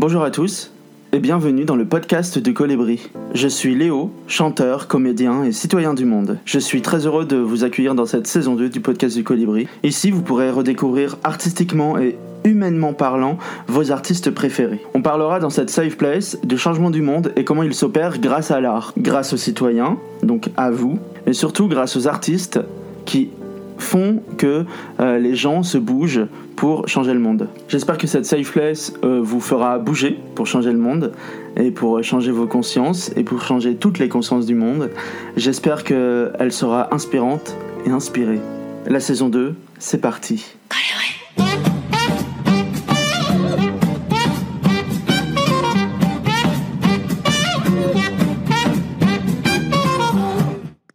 Bonjour à tous et bienvenue dans le podcast de Colibri. Je suis Léo, chanteur, comédien et citoyen du monde. Je suis très heureux de vous accueillir dans cette saison 2 du podcast du Colibri. Ici, vous pourrez redécouvrir artistiquement et humainement parlant vos artistes préférés. On parlera dans cette safe place du changement du monde et comment il s'opère grâce à l'art, grâce aux citoyens, donc à vous, et surtout grâce aux artistes qui font que euh, les gens se bougent pour changer le monde. J'espère que cette safe place euh, vous fera bouger pour changer le monde et pour changer vos consciences et pour changer toutes les consciences du monde. J'espère qu'elle sera inspirante et inspirée. La saison 2, c'est parti.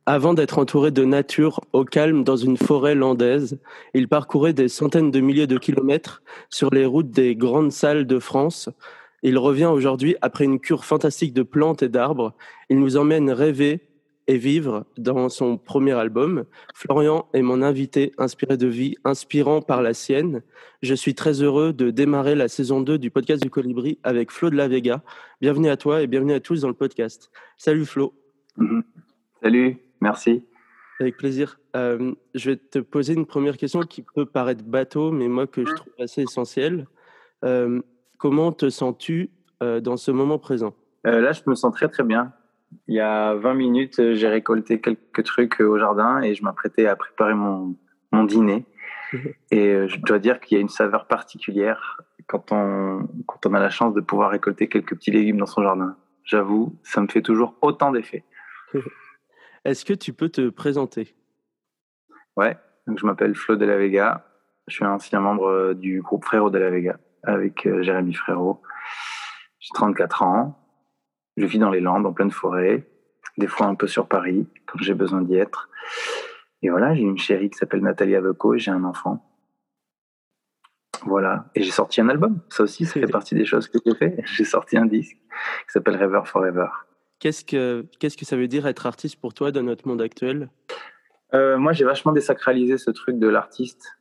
Avant d'être entouré de nature au calme dans une forêt landaise, il parcourait des centaines de milliers de kilomètres sur les routes des grandes salles de France. Il revient aujourd'hui après une cure fantastique de plantes et d'arbres. Il nous emmène rêver et vivre dans son premier album. Florian est mon invité inspiré de vie, inspirant par la sienne. Je suis très heureux de démarrer la saison 2 du podcast du Colibri avec Flo de la Vega. Bienvenue à toi et bienvenue à tous dans le podcast. Salut Flo. Mhm. Salut. Merci. Avec plaisir. Euh, je vais te poser une première question qui peut paraître bateau, mais moi que je trouve assez essentielle. Euh, comment te sens-tu euh, dans ce moment présent? Là, je me sens très très bien. Il y a 20 minutes, j'ai récolté quelques trucs au jardin et je m'apprêtais à préparer mon, mon dîner. et je dois dire qu'il y a une saveur particulière quand on, quand on a la chance de pouvoir récolter quelques petits légumes dans son jardin. J'avoue, ça me fait toujours autant d'effet. Est-ce que tu peux te présenter? Ouais, donc je m'appelle Flo de la Vega. Je suis ancien membre euh, du groupe Frérot de la Vega avec euh, Jérémy Frérot. J'ai 34 ans. Je vis dans les Landes, en pleine forêt, des fois un peu sur Paris, quand j'ai besoin d'y être. Et voilà, j'ai une chérie qui s'appelle Nathalie Aveco et j'ai un enfant. Voilà. Et j'ai sorti un album. Ça aussi, ça fait partie des choses que j'ai fait. J'ai sorti un disque qui s'appelle River Forever. Qu'est-ce que, qu'est-ce que ça veut dire être artiste pour toi dans notre monde actuel? Euh, Moi, j'ai vachement désacralisé ce truc de l'artiste.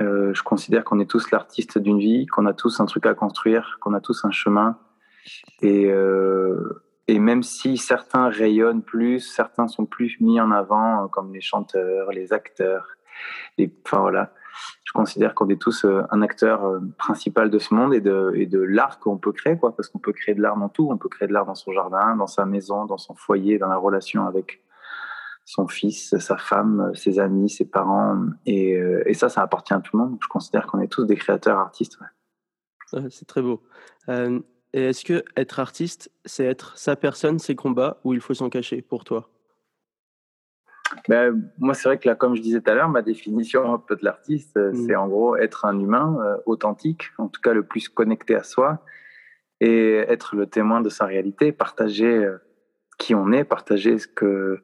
Euh, je considère qu'on est tous l'artiste d'une vie, qu'on a tous un truc à construire, qu'on a tous un chemin. Et, euh, et même si certains rayonnent plus, certains sont plus mis en avant, comme les chanteurs, les acteurs, enfin voilà, je considère qu'on est tous euh, un acteur euh, principal de ce monde et de, de l'art qu'on peut créer, quoi, parce qu'on peut créer de l'art dans tout. On peut créer de l'art dans son jardin, dans sa maison, dans son foyer, dans la relation avec son fils, sa femme, ses amis, ses parents. Et, euh, ça, ça appartient à tout le monde. Je considère qu'on est tous des créateurs artistes. c'est très beau. est-ce que être artiste, c'est être sa personne, ses combats, ou il faut s'en cacher pour toi? Ben, moi, c'est vrai que là, comme je disais tout à l'heure, ma définition un peu de l'artiste, euh, mm. c'est en gros être un humain euh, authentique, en tout cas le plus connecté à soi, et être le témoin de sa réalité, partager euh, qui on est, partager ce que,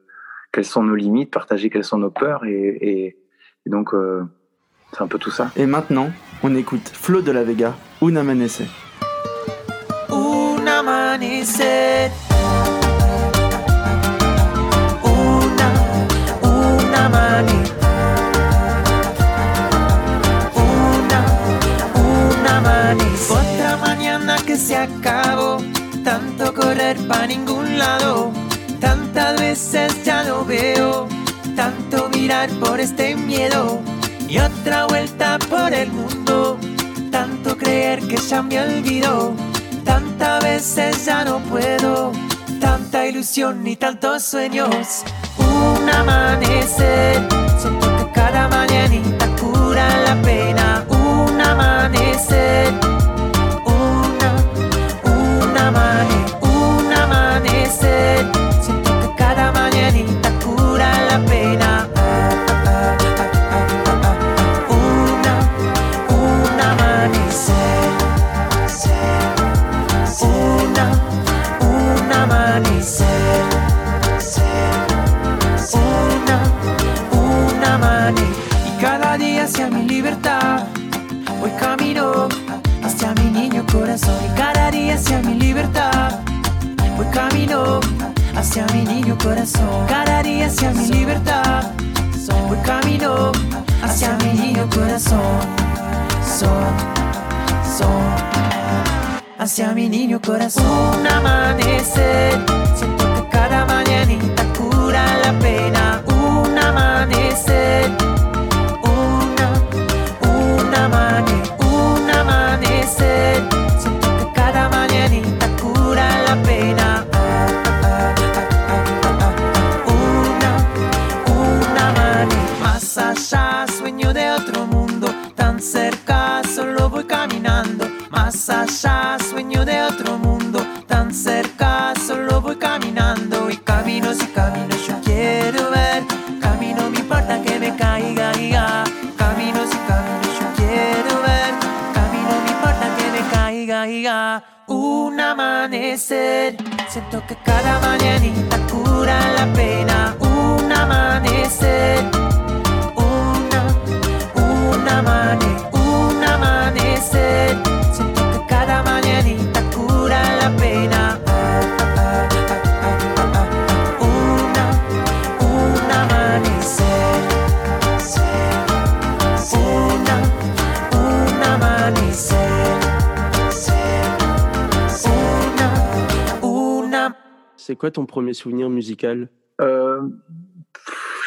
quelles sont nos limites, partager quelles sont nos peurs, et, et, donc c'est un peu tout ça. Et maintenant, on écoute Flo de la Vega, Una Amanece. Una se acabó, tanto correr para ningún lado, tantas veces ya lo veo, tanto mirar por este miedo. Y otra vuelta por el mundo, tanto creer que ya me olvidó, tantas veces ya no puedo, tanta ilusión y tantos sueños, un amanecer, siento que cada mañanita cura la pena, Una, un amanecer. Y cada día hacia mi libertad voy camino hacia mi niño corazón y cada día hacia mi libertad. Voy camino hacia mi niño corazón, cada día hacia mi libertad. Voy camino hacia mi niño corazón. Son, son. hacia mi niño corazón. Un amanecer, mañanita cura la pena. Un amanecer, Y caminos yo quiero ver, camino me importa que me caiga, ya. Caminos y caminos yo quiero ver, camino me importa que me caiga, ya. Un amanecer, siento que cada mañanita cura la pena. Un amanecer, quoi ton premier souvenir musical? Euh,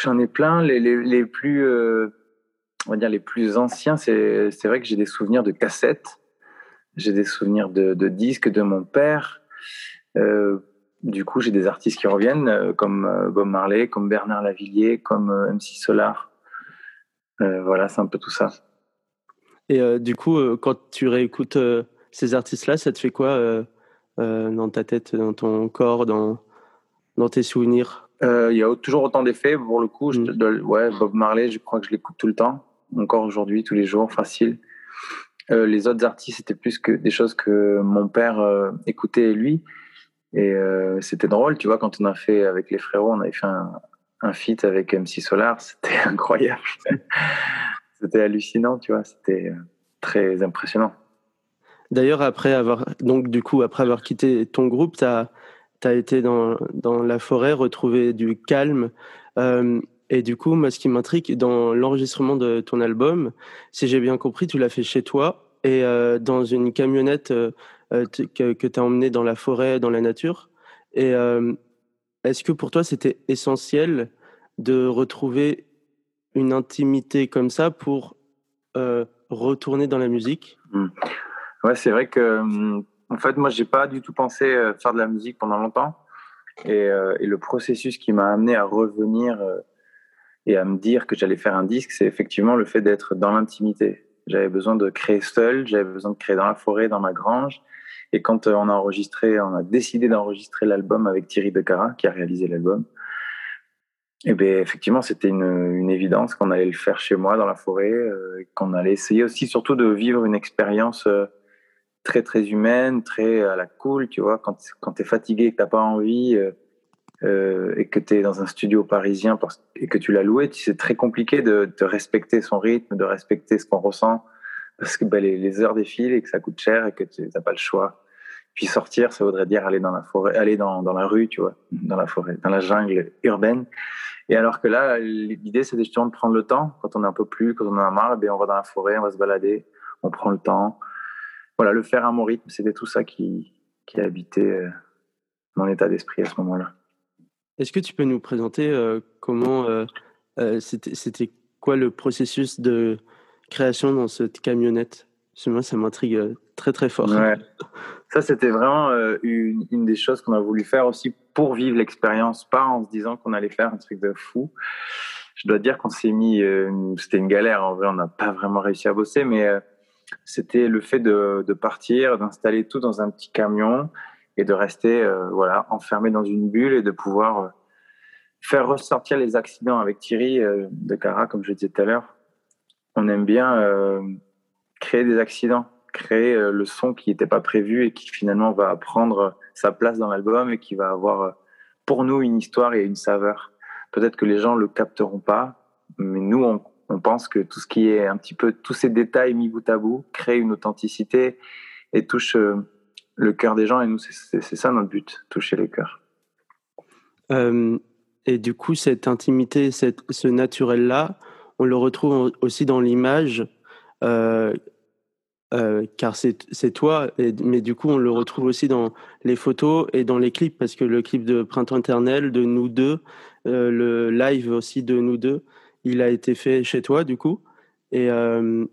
J'en ai plein. Les, les, les plus, euh, on va dire les plus anciens, c'est c'est vrai que j'ai des souvenirs de cassettes. J'ai des souvenirs de, de disques de mon père. Euh, du coup, j'ai des artistes qui reviennent, euh, comme euh, Bob Marley, comme Bernard Lavillier, comme MC Solar. Voilà, c'est un peu tout ça. Et du coup, quand tu réécoutes ces artistes-là, ça te fait quoi euh, dans ta tête, dans ton corps, dans, dans tes souvenirs? Euh, Il y a toujours autant d'effets. Pour le coup, je Mm. ouais, Bob Marley, je crois que je l'écoute tout le temps, encore aujourd'hui, tous les jours, facile. Euh, les autres artistes, c'était plus que des choses que mon père écoutait lui. Et c'était drôle, tu vois, quand on a fait avec les frérots, on avait fait un, un feat avec MC Solar, c'était incroyable. c'était hallucinant, tu vois, c'était très impressionnant. D'ailleurs, après avoir donc du coup après avoir quitté ton groupe, tu as, été dans, dans la forêt retrouver du calme. Euh, et du coup, moi, ce qui m'intrigue dans l'enregistrement de ton album, si j'ai bien compris, tu l'as fait chez toi et euh, dans une camionnette euh, que, que tu as emmenée dans la forêt, dans la nature. Et est-ce que pour toi, c'était essentiel de retrouver une intimité comme ça pour retourner dans la musique? Ouais, c'est vrai que, hum, en fait, moi, j'ai pas du tout pensé euh, faire de la musique pendant longtemps. Et, euh, et le processus qui m'a amené à revenir euh, et à me dire que j'allais faire un disque, c'est effectivement le fait d'être dans l'intimité. J'avais besoin de créer seul, j'avais besoin de créer dans la forêt, dans ma grange. Et quand euh, on a enregistré, on a décidé d'enregistrer l'album avec Thierry Decara, qui a réalisé l'album, et bien effectivement, c'était une, une évidence qu'on allait le faire chez moi dans la forêt, euh, qu'on allait essayer aussi surtout de vivre une expérience euh, très très humaine, très à la cool, tu vois, quand, quand tu es fatigué, que tu pas envie euh, euh, et que tu es dans un studio parisien et que tu l'as loué, c'est très compliqué de, respecter son rythme, de respecter ce qu'on ressent parce que ben, les, les heures défilent et que ça coûte cher et que tu n'as pas le choix. Puis sortir, ça voudrait dire aller dans la forêt, aller dans, dans la rue, tu vois, dans la forêt, dans la jungle urbaine. Et alors que là, l'idée, c'est justement de prendre le temps. Quand on est un peu plus, quand on en a marre, ben, on va dans la forêt, on va se balader, on prend le temps. Voilà, le faire à mon rythme, c'était tout ça qui, qui a habité euh, mon état d'esprit à ce moment-là. Est-ce que tu peux nous présenter euh, comment euh, euh, c'était quoi le processus de création dans cette camionnette? Parce que moi, ça m'intrigue très très fort. Ouais. Ça, c'était vraiment une, une des choses qu'on a voulu faire aussi pour vivre l'expérience, pas en se disant qu'on allait faire un truc de fou. Je dois dire qu'on s'est mis, c'était une galère en vrai, on n'a pas vraiment réussi à bosser, mais c'était le fait de, partir, d'installer tout dans un petit camion et de rester euh, voilà enfermé dans une bulle et de pouvoir euh, faire ressortir les accidents avec Thierry euh, de Cara, comme je disais tout à l'heure. On aime bien créer des accidents, créer le son qui n'était pas prévu et qui finalement va prendre sa place dans l'album et qui va avoir pour nous une histoire et une saveur. Peut-être que les gens le capteront pas, mais nous on, on pense que tout ce qui est un petit peu tous ces détails mis bout à bout crée une authenticité et touche euh, le cœur des gens et nous c'est- ça notre but, toucher les cœurs. Euh, et du coup, cette intimité, cette, ce naturel-là, on le retrouve aussi dans l'image. Euh, car c'est toi, mais du coup, on le retrouve aussi dans les photos et dans les clips, parce que le clip de Printemps éternel, de nous deux, le live aussi de nous deux, il a été fait chez toi, du coup. Et euh,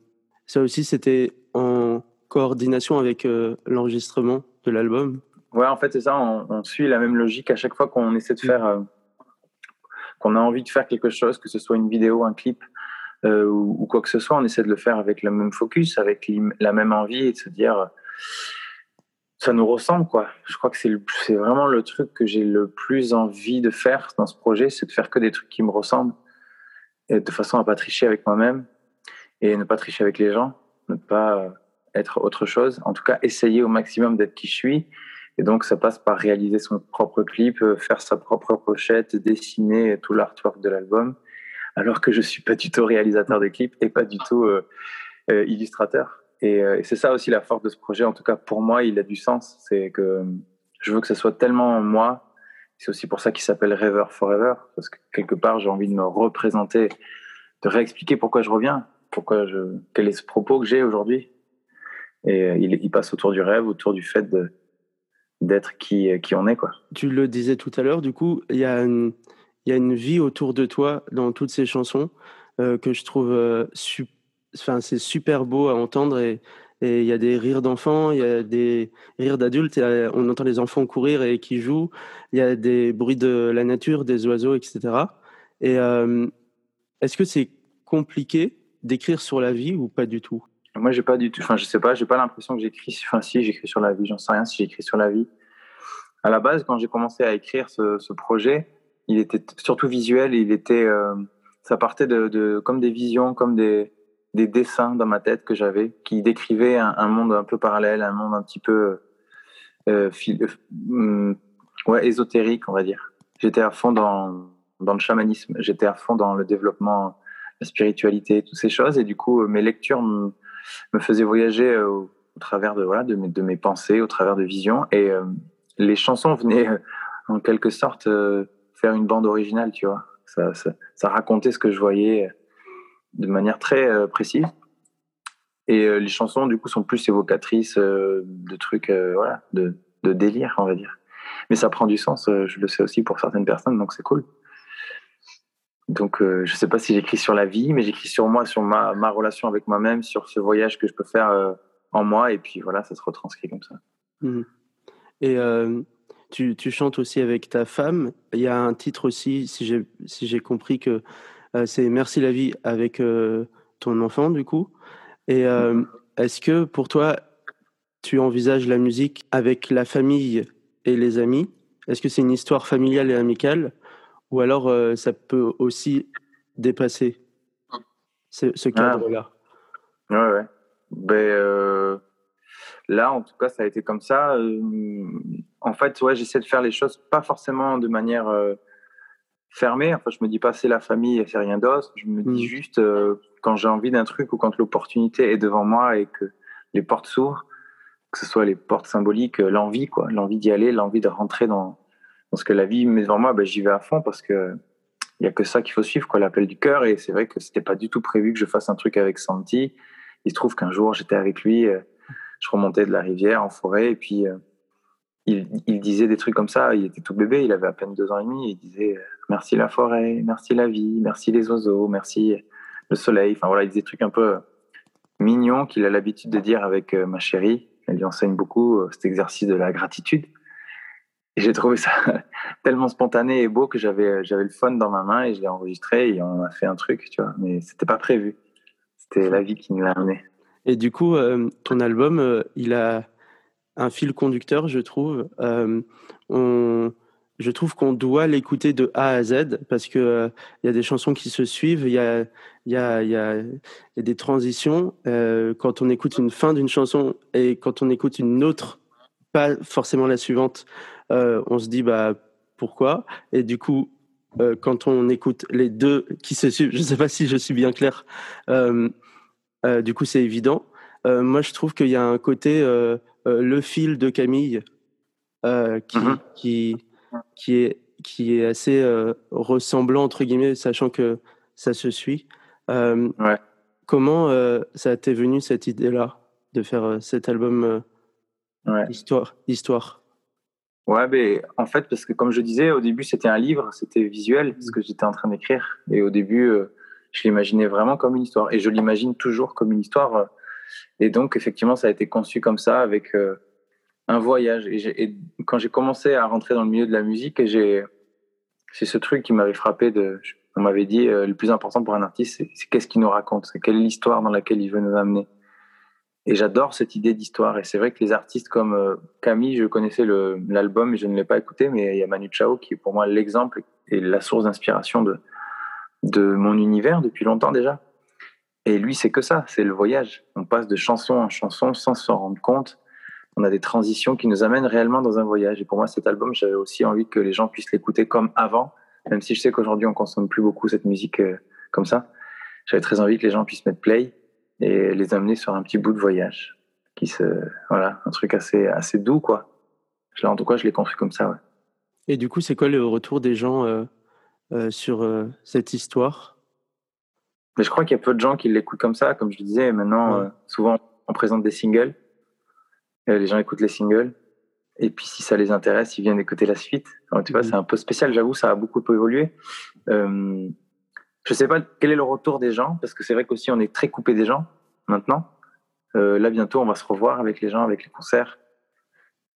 ça aussi, c'était en coordination avec l'enregistrement de l'album. Ouais, en fait, c'est ça, on, suit la même logique à chaque fois qu'on essaie de faire, qu'on a envie de faire quelque chose, que ce soit une vidéo, un clip, euh, ou, quoi que ce soit, on essaie de le faire avec le même focus, avec la même envie et de se dire ça nous ressemble quoi. Je crois que c'est vraiment le truc que j'ai le plus envie de faire dans ce projet, c'est de faire que des trucs qui me ressemblent de façon à pas tricher avec moi-même et ne pas tricher avec les gens, ne pas être autre chose. En tout cas, essayer au maximum d'être qui je suis. Et donc, ça passe par réaliser son propre clip, faire sa propre pochette, dessiner tout l'artwork de l'album alors que je suis pas du tout réalisateur de clips et pas du tout euh, euh, illustrateur. Euh, et, c'est ça aussi la force de ce projet. En tout cas, pour moi, il a du sens. C'est que je veux que ce soit tellement moi. C'est aussi pour ça qu'il s'appelle Rêver Forever, parce que quelque part, j'ai envie de me représenter, de réexpliquer pourquoi je reviens, pourquoi je, quel est ce propos que j'ai aujourd'hui. Et il, il, passe autour du rêve, autour du fait d'être qui, on est. Quoi. Tu le disais tout à l'heure, du coup, il y a une y a une vie autour de toi dans toutes ces chansons euh, que je trouve euh, c'est super beau à entendre et il y a des rires d'enfants, il y a des rires d'adultes, on entend les enfants courir et qui jouent, il y a des bruits de la nature, des oiseaux, etc. Et euh, est-ce que c'est compliqué d'écrire sur la vie ou pas du tout? Moi, j'ai pas du tout, enfin, je sais pas, j'ai pas l'impression que j'écris, enfin, si j'écris sur la vie, j'en sais rien si j'écris sur la vie. À la base, quand j'ai commencé à écrire ce, ce projet, il était surtout visuel. Il était, euh, ça partait de, comme des visions, comme des, des dessins dans ma tête que j'avais, qui décrivaient un, monde un peu parallèle, un monde un petit peu euh, euh, ouais, ésotérique, on va dire. J'étais à fond dans, dans le chamanisme, j'étais à fond dans le développement, la spiritualité, toutes ces choses. Et du coup, mes lectures me, faisaient voyager au, travers de, voilà, de, mes, de mes pensées, au travers de visions. Et les chansons venaient en quelque sorte faire une bande originale, tu vois. Ça, racontait ce que je voyais de manière très euh, précise. Et euh, les chansons, du coup, sont plus évocatrices euh, de trucs, voilà, de, de, délire, on va dire. Mais ça prend du sens, je le sais aussi pour certaines personnes, donc c'est cool. Donc, je sais pas si j'écris sur la vie, mais j'écris sur moi, sur ma, ma relation avec moi-même, sur ce voyage que je peux faire en moi, et puis voilà, ça se retranscrit comme ça. Mmh. Et tu, tu, chantes aussi avec ta femme. Il y a un titre aussi, si j'ai si compris que c'est Merci la vie avec euh, ton enfant, du coup. Et euh, est-ce que pour toi, tu envisages la musique avec la famille et les amis? Est-ce que c'est une histoire familiale et amicale? Ou alors ça peut aussi dépasser ce, ce ah. cadre-là? Ouais, ouais. Ben, Là, en tout cas, ça a été comme ça. Euh, en fait, ouais, j'essaie de faire les choses pas forcément de manière euh, fermée. Enfin, je me dis pas c'est la famille et c'est rien d'autre. Je me dis mm. juste euh, quand j'ai envie d'un truc ou quand l'opportunité est devant moi et que les portes s'ouvrent, que ce soit les portes symboliques, l'envie, quoi, l'envie d'y aller, l'envie de rentrer dans, dans, ce que la vie met devant moi, ben, j'y vais à fond parce que il y a que ça qu'il faut suivre, quoi, l'appel du cœur. Et c'est vrai que c'était pas du tout prévu que je fasse un truc avec Santi. Il se trouve qu'un jour j'étais avec lui je remontais de la rivière en forêt et puis euh, il, il, disait des trucs comme ça. Il était tout bébé, il avait à peine deux ans et demi. il disait euh, merci la forêt, merci la vie, merci les oiseaux, merci le soleil. Enfin voilà, il des trucs un peu mignons qu'il a l'habitude de dire avec euh, ma chérie. Elle lui enseigne beaucoup cet exercice de la gratitude. Et j'ai trouvé ça tellement spontané et beau que j'avais le fun dans ma main et je l'ai enregistré et on a fait un truc, tu vois. Mais c'était pas prévu. C'était la vie qui nous l'a amené. Et du coup, euh, ton album, euh, il a un fil conducteur, je trouve. Euh, on, je trouve qu'on doit l'écouter de A à Z parce que il y a des chansons qui se suivent, il y a, y, a, y, a, y a, des transitions. quand on écoute une fin d'une chanson et quand on écoute une autre, pas forcément la suivante, on se dit bah pourquoi? Et du coup, quand on écoute les deux qui se suivent, je ne sais pas si je suis bien clair. Euh, du coup, c'est évident. Euh, moi, je trouve qu'il y a un côté euh, le fil de Camille qui, mhm. qui, qui, est, qui est assez ressemblant, entre guillemets, sachant que ça se suit. Comment ça t'est venu cette idée-là de faire cet album ouais. Histoire, Histoire Ouais, mais en fait, parce que comme je disais, au début, c'était un livre, c'était visuel, ce que j'étais en train d'écrire. Et au début, je l'imaginais vraiment comme une histoire. Et je l'imagine toujours comme une histoire. Et donc, effectivement, ça a été conçu comme ça, avec un voyage. Et, quand j'ai commencé à rentrer dans le milieu de la musique, j'ai c'est ce truc qui m'avait frappé. De, on m'avait dit euh, le plus important pour un artiste, c'est qu'est-ce qu'il nous raconte, c'est quelle est l'histoire dans laquelle il veut nous amener. Et j'adore cette idée d'histoire. Et c'est vrai que les artistes comme euh, Camille, je connaissais l'album et je ne l'ai pas écouté, mais il y a Manu Chao qui est pour moi l'exemple et la source d'inspiration de, de mon univers depuis longtemps déjà. Et lui, c'est que ça, c'est le voyage. On passe de chanson en chanson sans s'en rendre compte. On a des transitions qui nous amènent réellement dans un voyage. Et pour moi, cet album, j'avais aussi envie que les gens puissent l'écouter comme avant, même si je sais qu'aujourd'hui, on consomme plus beaucoup cette musique euh, comme ça. J'avais très envie que les gens puissent mettre play et les amener sur un petit bout de voyage. Qui se, voilà, un truc assez, assez doux, quoi. En tout cas, je l'ai construit comme ça, ouais. Et du coup, c'est quoi le retour des gens euh, euh, sur cette histoire? Mais je crois qu'il y a peu de gens qui l'écoutent comme ça. Comme je disais, maintenant, souvent, on présente des singles. Et les gens écoutent les singles. Et puis, si ça les intéresse, ils viennent écouter la suite. tu vois, mhm. c'est un peu spécial, j'avoue, ça a beaucoup évolué. Euh, je sais pas quel est le retour des gens, parce que c'est vrai qu'aussi, on est très coupé des gens maintenant. Euh, là, bientôt, on va se revoir avec les gens, avec les concerts.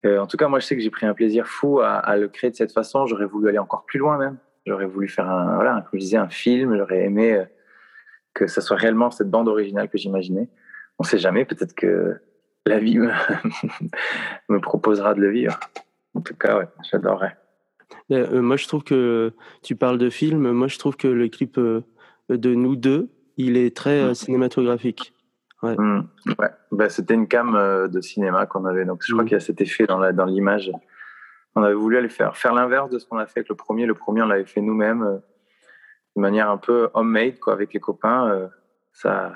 Euh, en tout cas, moi, je sais que j'ai pris un plaisir fou à, le créer de cette façon. J'aurais voulu aller encore plus loin, même. J'aurais voulu faire un, voilà, comme je disais, un film. J'aurais aimé euh, que ça soit réellement cette bande originale que j'imaginais. On sait jamais, peut-être que la vie me, proposera de le vivre. En tout cas, ouais, j'adorerais. Euh, moi, je trouve que tu parles de film. Moi, je trouve que le clip euh, de nous deux, il est très euh, mm. cinématographique. Ouais. Mm. ouais. Bah, c'était une cam de cinéma qu'on avait. Donc, je crois mm. qu'il y a cet effet dans la, dans l'image. On avait voulu aller faire faire l'inverse de ce qu'on a fait avec le premier. Le premier, on l'avait fait nous-mêmes de manière un peu homemade, quoi, avec les copains. ça,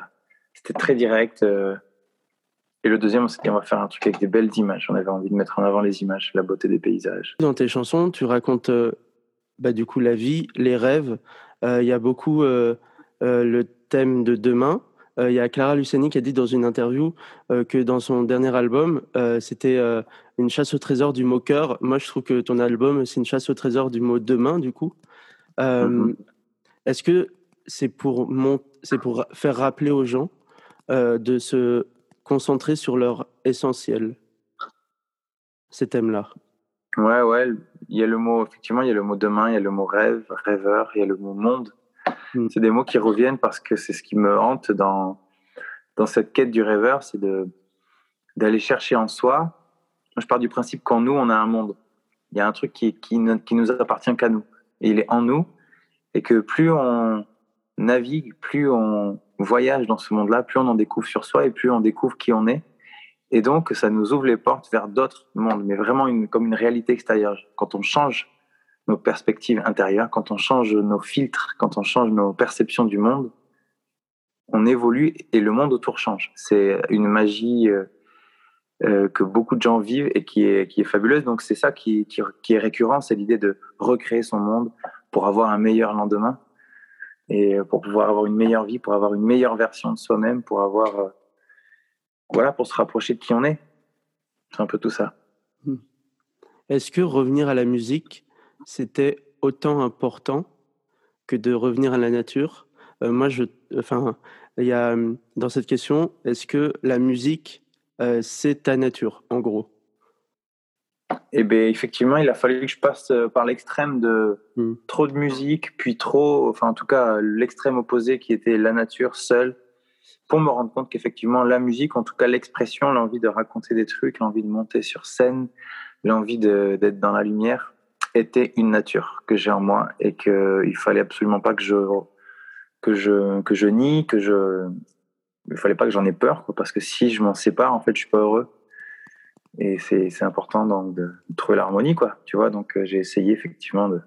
c'était très direct. Et le deuxième, on s'est dit, on va faire un truc avec des belles images. On avait envie de mettre en avant les images, la beauté des paysages. Dans tes chansons, tu racontes euh, bah, du coup la vie, les rêves. Euh, il y a beaucoup euh, le thème de demain. Il y a Clara Luciani qui a dit dans une interview que dans son dernier album, c'était une chasse au trésor du mot cœur. Moi, je trouve que ton album, c'est une chasse au trésor du mot demain, du coup. Mm-hmm. Est-ce que c'est pour, c'est pour faire rappeler aux gens de se concentrer sur leur essentiel, ces thèmes-là. Ouais, ouais, il y a le mot, effectivement, il y a le mot demain, il y a le mot rêve, rêveur, il y a le mot monde. Hmm. C'est des mots qui reviennent parce que c'est ce qui me hante dans, dans cette quête du rêveur, c'est de, d'aller chercher en soi. Moi, je pars du principe qu'en nous, on a un monde. Il y a un truc qui, qui, ne, qui nous appartient qu'à nous. Et il est en nous. Et que plus on navigue, plus on, voyage dans ce monde-là, plus on en découvre sur soi et plus on découvre qui on est. Et donc, ça nous ouvre les portes vers d'autres mondes, mais vraiment comme une réalité extérieure. Quand on change nos perspectives intérieures, quand on change nos filtres, quand on change nos perceptions du monde, on évolue et le monde autour change. C'est une magie euh, euh, que beaucoup de gens vivent et qui est, fabuleuse. Donc, c'est ça qui, qui est récurrent, c'est l'idée de recréer son monde pour avoir un meilleur lendemain et pour pouvoir avoir une meilleure vie, pour avoir une meilleure version de soi-même, pour avoir euh, voilà, pour se rapprocher de qui on est. C'est un peu tout ça. Hmm. Est-ce que revenir à la musique, c'était autant important que de revenir à la nature? Euh, Moi, je, enfin, il a dans cette question, est-ce que la musique, euh, c'est ta nature, en gros? Eh bien, effectivement, il a fallu que je passe euh, par l'extrême de hmm. trop de musique, puis trop, enfin, en tout cas, l'extrême opposé qui était la nature seule, pour me rendre compte qu'effectivement, la musique, en tout cas, l'expression, l'envie de raconter des trucs, l'envie de monter sur scène, l'envie d'être dans la lumière, était une nature que j'ai en moi et qu'il fallait absolument pas que je, que je, que je nie, que je, il fallait pas que j'en ai peur, quoi, parce que si je m'en sépare, en fait, je suis pas heureux. Et c'est important donc de, trouver l'harmonie, quoi. Tu vois, donc euh, j'ai essayé effectivement de,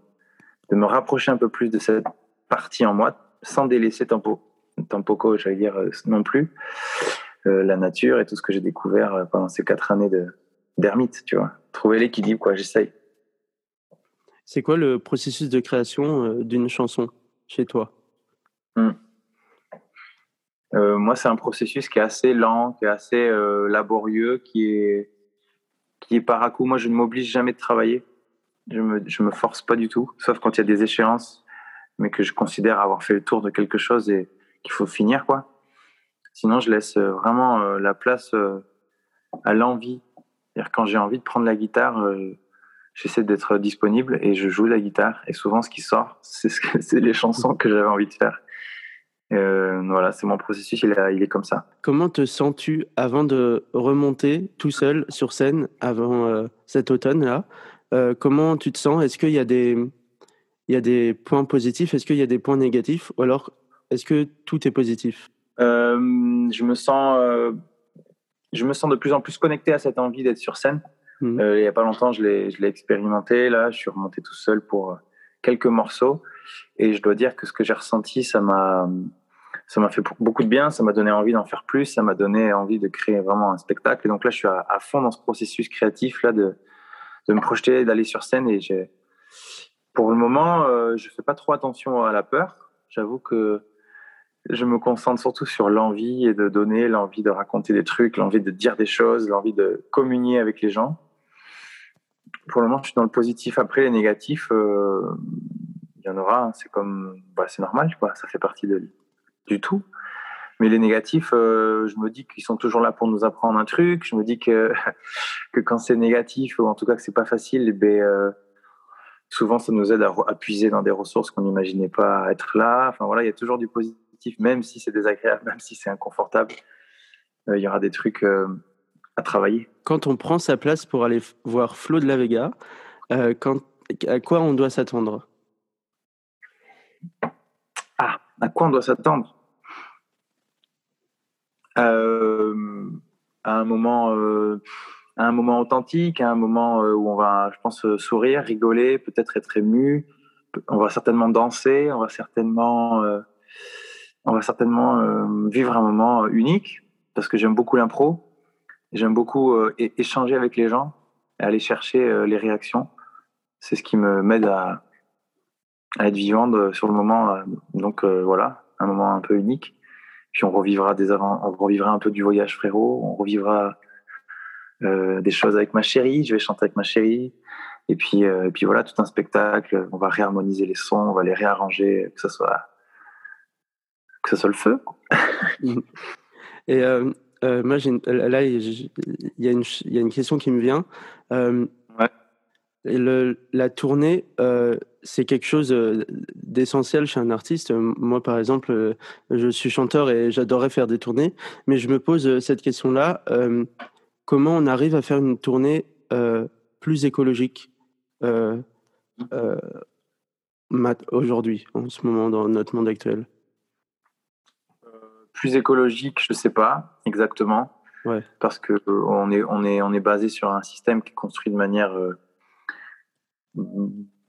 de, me rapprocher un peu plus de cette partie en moi, sans délaisser Tempo, Tempoco, j'allais dire euh, non plus, euh, la nature et tout ce que j'ai découvert pendant ces quatre années d'ermite, tu vois. Trouver l'équilibre, quoi. J'essaye. C'est quoi le processus de création d'une chanson chez toi? Hmm. Moi, c'est un processus qui est assez lent, qui est assez laborieux, qui est, qui est par à coup. Moi, je ne m'oblige jamais de travailler. Je me, je me force pas du tout, sauf quand il y a des échéances, mais que je considère avoir fait le tour de quelque chose et qu'il faut finir, quoi. Sinon, je laisse euh, vraiment euh, la place euh, à l'envie. C'est-à-dire, quand j'ai envie de prendre la guitare, j'essaie d'être disponible et je joue la guitare. Et souvent, ce qui sort, c'est ce les chansons que j'avais envie de faire. Euh, voilà, c'est mon processus, il est, il est comme ça. Comment te sens-tu avant de remonter tout seul sur scène avant euh, cet automne-là? Euh, Comment tu te sens? Est-ce qu'il y, a des- il y a des points positifs? Est-ce qu'il y a des points négatifs? Ou alors, est-ce que tout est positif? Je me sens, je me sens de plus en plus connecté à cette envie d'être sur scène. Euh, il y a pas longtemps, je l'ai, expérimenté. Là, je suis remonté tout seul pour quelques morceaux, et je dois dire que ce que j'ai ressenti, ça m'a, ça m'a fait beaucoup de bien. Ça m'a donné envie d'en faire plus. Ça m'a donné envie de créer vraiment un spectacle. Et donc là, je suis à, fond dans ce processus créatif là de, de me projeter, d'aller sur scène. Et j'ai, pour le moment, euh, je fais pas trop attention à la peur. J'avoue que je me concentre surtout sur l'envie et de donner, l'envie de raconter des trucs, l'envie de dire des choses, l'envie de communier avec les gens. Pour le moment, je suis dans le positif. Après, les négatifs, euh, y en aura. hein. C'est comme, bah, c'est normal, quoi. Ça fait partie de, du tout. Mais les négatifs, euh, je me dis qu'ils sont toujours là pour nous apprendre un truc. Je me dis que, que quand c'est négatif, ou en tout cas que c'est pas facile, eh ben, euh, souvent ça nous aide à, puiser dans des ressources qu'on n'imaginait pas être là. Enfin voilà, il y a toujours du positif, même si c'est désagréable, même si c'est inconfortable. Euh, il y aura des trucs euh, à travailler. Quand on prend sa place pour aller voir Flo de la Vega, quand, à quoi on doit s'attendre? Ah, à quoi on doit s'attendre? Euh, À un moment, euh, à un moment authentique, à un moment euh, où on va, je pense, sourire, rigoler, peut-être être ému. On va certainement danser, on va certainement, on va certainement vivre un moment unique parce que j'aime beaucoup l'impro. J'aime beaucoup échanger avec les gens aller chercher les réactions. C'est ce qui me m'aide à, à être vivant de- sur le moment. euh, donc euh, voilà, un moment un peu unique. Puis on revivra des avant- on revivra un peu du voyage frérot. On revivra euh, des choses avec ma chérie. Je vais chanter avec ma chérie. Et puis, euh, et puis voilà, tout un spectacle. On va réharmoniser les sons, on va les réarranger, que ce soit que ce soit le feu. Et euh, euh, moi, là, il y, y a une question qui me vient. Le- la tournée, euh, c'est quelque chose euh, d'essentiel chez un artiste. Moi, par exemple, euh, je suis chanteur et j'adorerais faire des tournées, mais je me pose cette question-là. euh, comment on arrive à faire une tournée euh, plus écologique aujourd'hui, en ce moment, dans notre monde actuel? Plus écologique, je sais pas exactement. Ouais. Parce que euh, on est, on est, on est basé sur un système qui est construit de manière,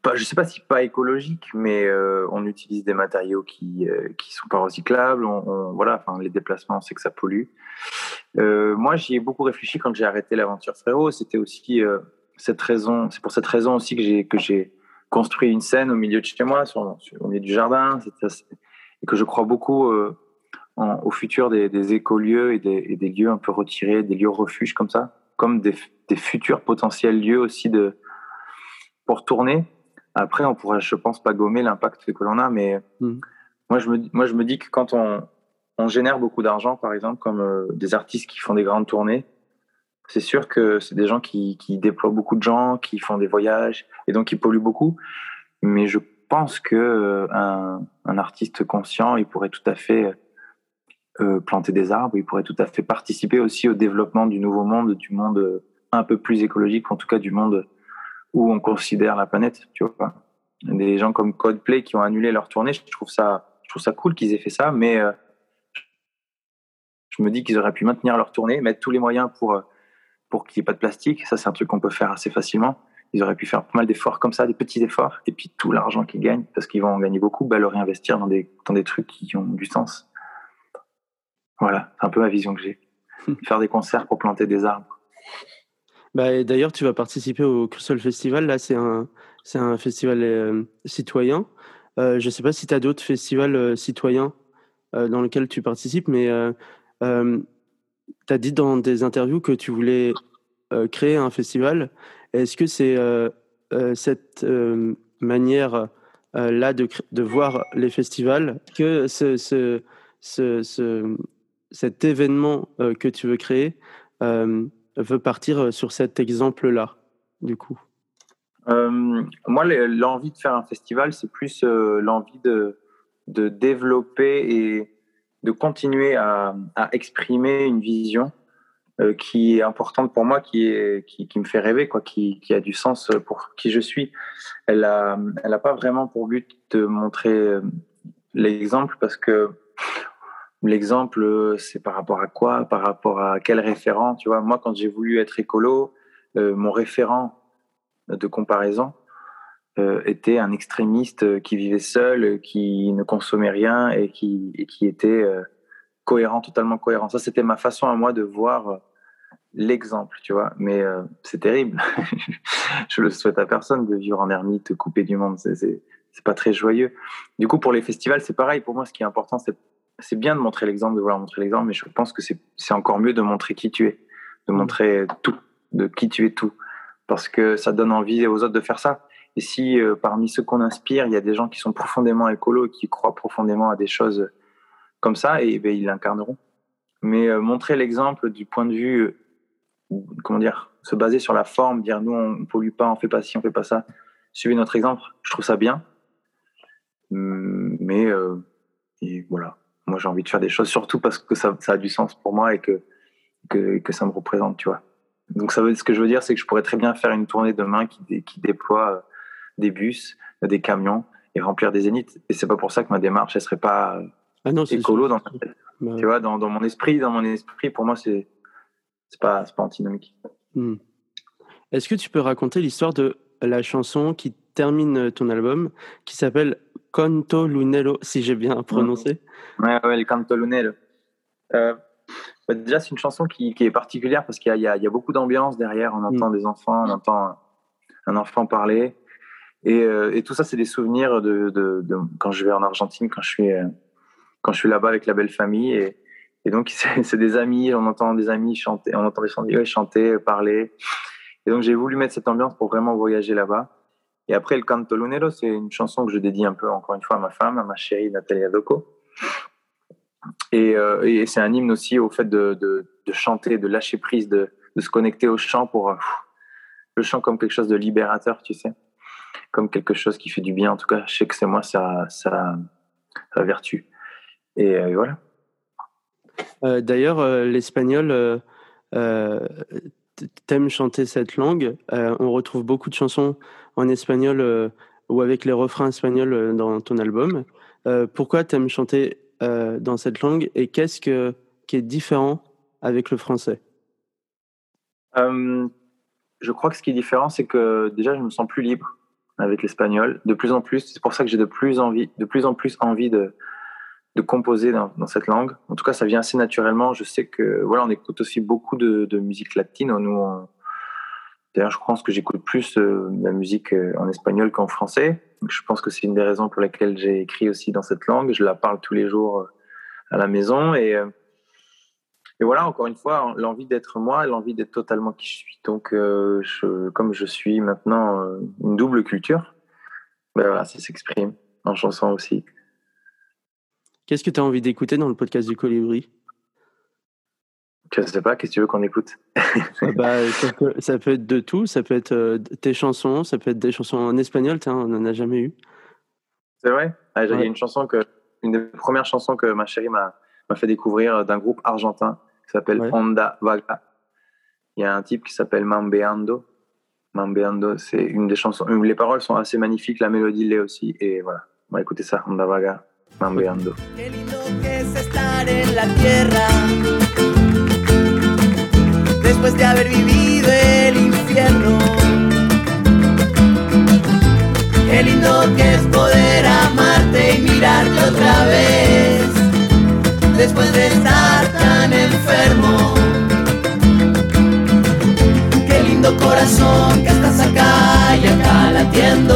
pas, je sais pas si pas écologique, mais euh, on utilise des matériaux qui, euh, qui sont pas recyclables. On, voilà, enfin les déplacements, on sait que ça pollue. Euh, moi, j'y ai beaucoup réfléchi quand j'ai arrêté l'aventure frérot. C'était aussi euh, cette raison, c'est pour cette raison aussi que j'ai que j'ai construit une scène au milieu de chez moi, sur, au milieu du jardin, et que je crois beaucoup. au futur des, des écolieux et des, lieux un peu retirés, des lieux refuges comme ça, comme des futurs potentiels lieux aussi de, pour tourner. Après, on pourrait, je pense, pas gommer l'impact que l'on a, mais Mhm. moi, je me, moi, je me dis que quand on, on génère beaucoup d'argent, par exemple, comme euh, des artistes qui font des grandes tournées, c'est sûr que c'est des gens qui, qui déploient beaucoup de gens, qui font des voyages, et donc qui polluent beaucoup. Mais je pense que euh, un, un artiste conscient, il pourrait tout à fait euh, planter des arbres, il pourrait tout à fait participer aussi au développement du nouveau monde, du monde euh, un peu plus écologique, en tout cas du monde où on considère la planète, tu vois. Des gens comme Coldplay qui ont annulé leur tournée, je trouve ça, je trouve ça cool qu'ils aient fait ça, mais euh, je me dis qu'ils auraient pu maintenir leur tournée, mettre tous les moyens pour, euh, pour qu'il n'y ait pas de plastique. Ça, c'est un truc qu'on peut faire assez facilement. Ils auraient pu faire pas mal d'efforts comme ça, des petits efforts, et puis tout l'argent qu'ils gagnent, parce qu'ils vont en gagner beaucoup, bah, le réinvestir dans des, dans des trucs qui ont du sens. Voilà, c'est un peu ma vision que j'ai. Faire des concerts pour planter des arbres. Bah, D'ailleurs, tu vas participer au Crystal Festival. Là, c'est un, un festival euh, citoyen. Euh, je ne sais pas si tu as d'autres festivals euh, citoyens dans lequel tu participes, mais tu as dit dans des interviews que tu voulais créer un festival. Est-ce que c'est cette manière là de, de, voir les festivals que ce, ce, ce, cet événement que tu veux créer veut partir sur cet exemple-là, du coup? Euh, Moi, l'envie de faire un festival, c'est plus euh, l'envie de, de développer et de continuer à, à exprimer une vision euh, qui est importante pour moi, qui, est, qui, me fait rêver, quoi, qui, qui, a du sens pour qui je suis. Elle n'a elle a pas vraiment pour but de montrer l'exemple parce que L'exemple, c'est par rapport à quoi? Par rapport à quel référent? Tu vois, moi, quand j'ai voulu être écolo, euh, mon référent de comparaison euh, était un extrémiste qui vivait seul, qui ne consommait rien et qui, était euh, cohérent, totalement cohérent. Ça, c'était ma façon à moi de voir l'exemple, tu vois. Mais c'est terrible. Je le souhaite à personne de vivre en ermite, coupé du monde. C'est pas très joyeux. Du coup, pour les festivals, c'est pareil. Pour moi, ce qui est important, c'est c'est bien de montrer l'exemple, de vouloir montrer l'exemple, mais je pense que c'est encore mieux de montrer qui tu es, de mm. montrer tout, de qui tu es tout, parce que ça donne envie aux autres de faire ça. Et si euh, parmi ceux qu'on inspire, il y a des gens qui sont profondément écolos et qui croient profondément à des choses comme ça, et, ben, ils l'incarneront. Mais euh, montrer l'exemple du point de vue, euh, comment dire, se baser sur la forme, dire nous on ne pollue pas, on fait pas ci, on fait pas ça, suivez notre exemple, je trouve ça bien. Mais et voilà moi j'ai envie de faire des choses surtout parce que ça, ça, a du sens pour moi et que, que, que, ça me représente, tu vois. Donc ça veut, ce que je veux dire, c'est que je pourrais très bien faire une tournée demain qui, qui déploie euh, des bus, des camions et remplir des zéniths. Et c'est pas pour ça que ma démarche, elle serait pas ah non, écolo dans bah Tu vois, dans, dans, mon esprit, dans mon esprit, pour moi, c'est c'est pas, pas antinomique. Hmm. Est-ce que tu peux raconter l'histoire de la chanson qui termine ton album, qui s'appelle Canto Lunero, si j'ai bien prononcé. Ouais, ouais, le Canto Lunero. Euh, bah, déjà, c'est une chanson qui, qui, est particulière parce qu'il y, y, a beaucoup d'ambiance derrière. On entend mm. des enfants, on entend un enfant parler. Et, euh, et tout ça, c'est des souvenirs de, de, de, quand je vais en Argentine, quand je suis, euh, quand je suis là-bas avec la belle famille. Et, et donc, c'est des amis, on entend des amis chanter, on entend des chanter, chanter, parler. Et donc, j'ai voulu mettre cette ambiance pour vraiment voyager là-bas. Et après, le Canto Lunero, c'est une chanson que je dédie un peu, encore une fois, à ma femme, à ma chérie Natalia Doko. Et, euh, et c'est un hymne aussi au fait de, chanter, de lâcher prise, de, se connecter au chant pour euh, le chant comme quelque chose de libérateur, tu sais, comme quelque chose qui fait du bien. En tout cas, je sais que c'est moi ça, ça, ça vertu. Et, euh, voilà. D'ailleurs, l'espagnol t'aimes chanter cette langue. on retrouve beaucoup de chansons en espagnol euh, ou avec les refrains espagnols euh, dans ton album. Euh, pourquoi tu aimes chanter dans cette langue et qu'est-ce que, qui est différent avec le français? Je crois que ce qui est différent, c'est que déjà, je me sens plus libre avec l'espagnol. De plus en plus, c'est pour ça que j'ai de plus, envie, de plus en plus envie de, composer dans, cette langue. En tout cas, ça vient assez naturellement. Je sais que voilà, on écoute aussi beaucoup de, musique latine. Nous, D'ailleurs, je pense que j'écoute plus euh, la musique euh, en espagnol qu'en français. Je pense que c'est une des raisons pour lesquelles j'ai écrit aussi dans cette langue. Je la parle tous les jours euh, à la maison. Et, voilà, encore une fois, l'envie d'être moi, l'envie d'être totalement qui je suis. Donc, comme je suis maintenant une double culture, ben voilà, ça s'exprime en chanson aussi. Qu'est-ce que tu as envie d'écouter dans le podcast du Colibri? Je sais pas, qu'est-ce que tu veux qu'on écoute? Ah bah, ça, peut, être de tout, ça peut être euh, tes chansons, ça peut être des chansons en espagnol, on n'en a jamais eu. C'est vrai? Ah, Il y a une chanson que, une des premières chansons que ma chérie m'a fait découvrir d'un groupe argentin qui s'appelle Onda Vaga. Il y a un type qui s'appelle Mambeando. Mambeando, c'est une des chansons. Les paroles sont assez magnifiques, la mélodie l'est aussi. Et voilà, on va écouter ça, Onda Vaga, Mambeando. Después de haber vivido el infierno. Qué lindo que es poder amarte y mirarte otra vez, después de estar tan enfermo. Qué lindo corazón que estás acá y acá latiendo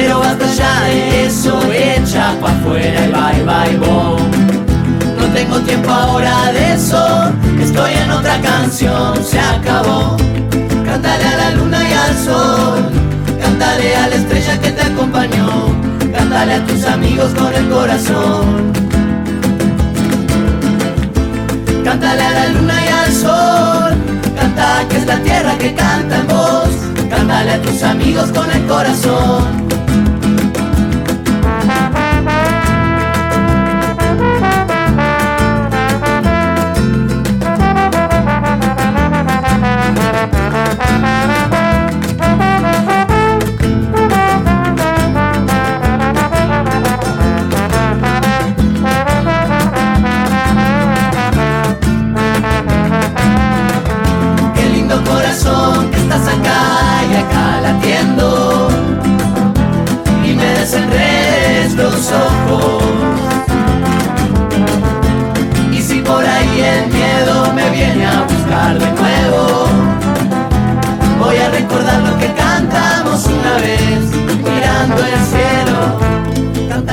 Pero basta ya de eso, echa pa' afuera y bye bye bo. No tengo tiempo ahora de eso, estoy en otra canción, se acabó. Cántale a la luna y al sol, cántale a la estrella que te acompañó, cántale a tus amigos con el corazón. Cántale a la luna y al sol, que es la tierra que canta en voz. Cántale a tus amigos con el corazón.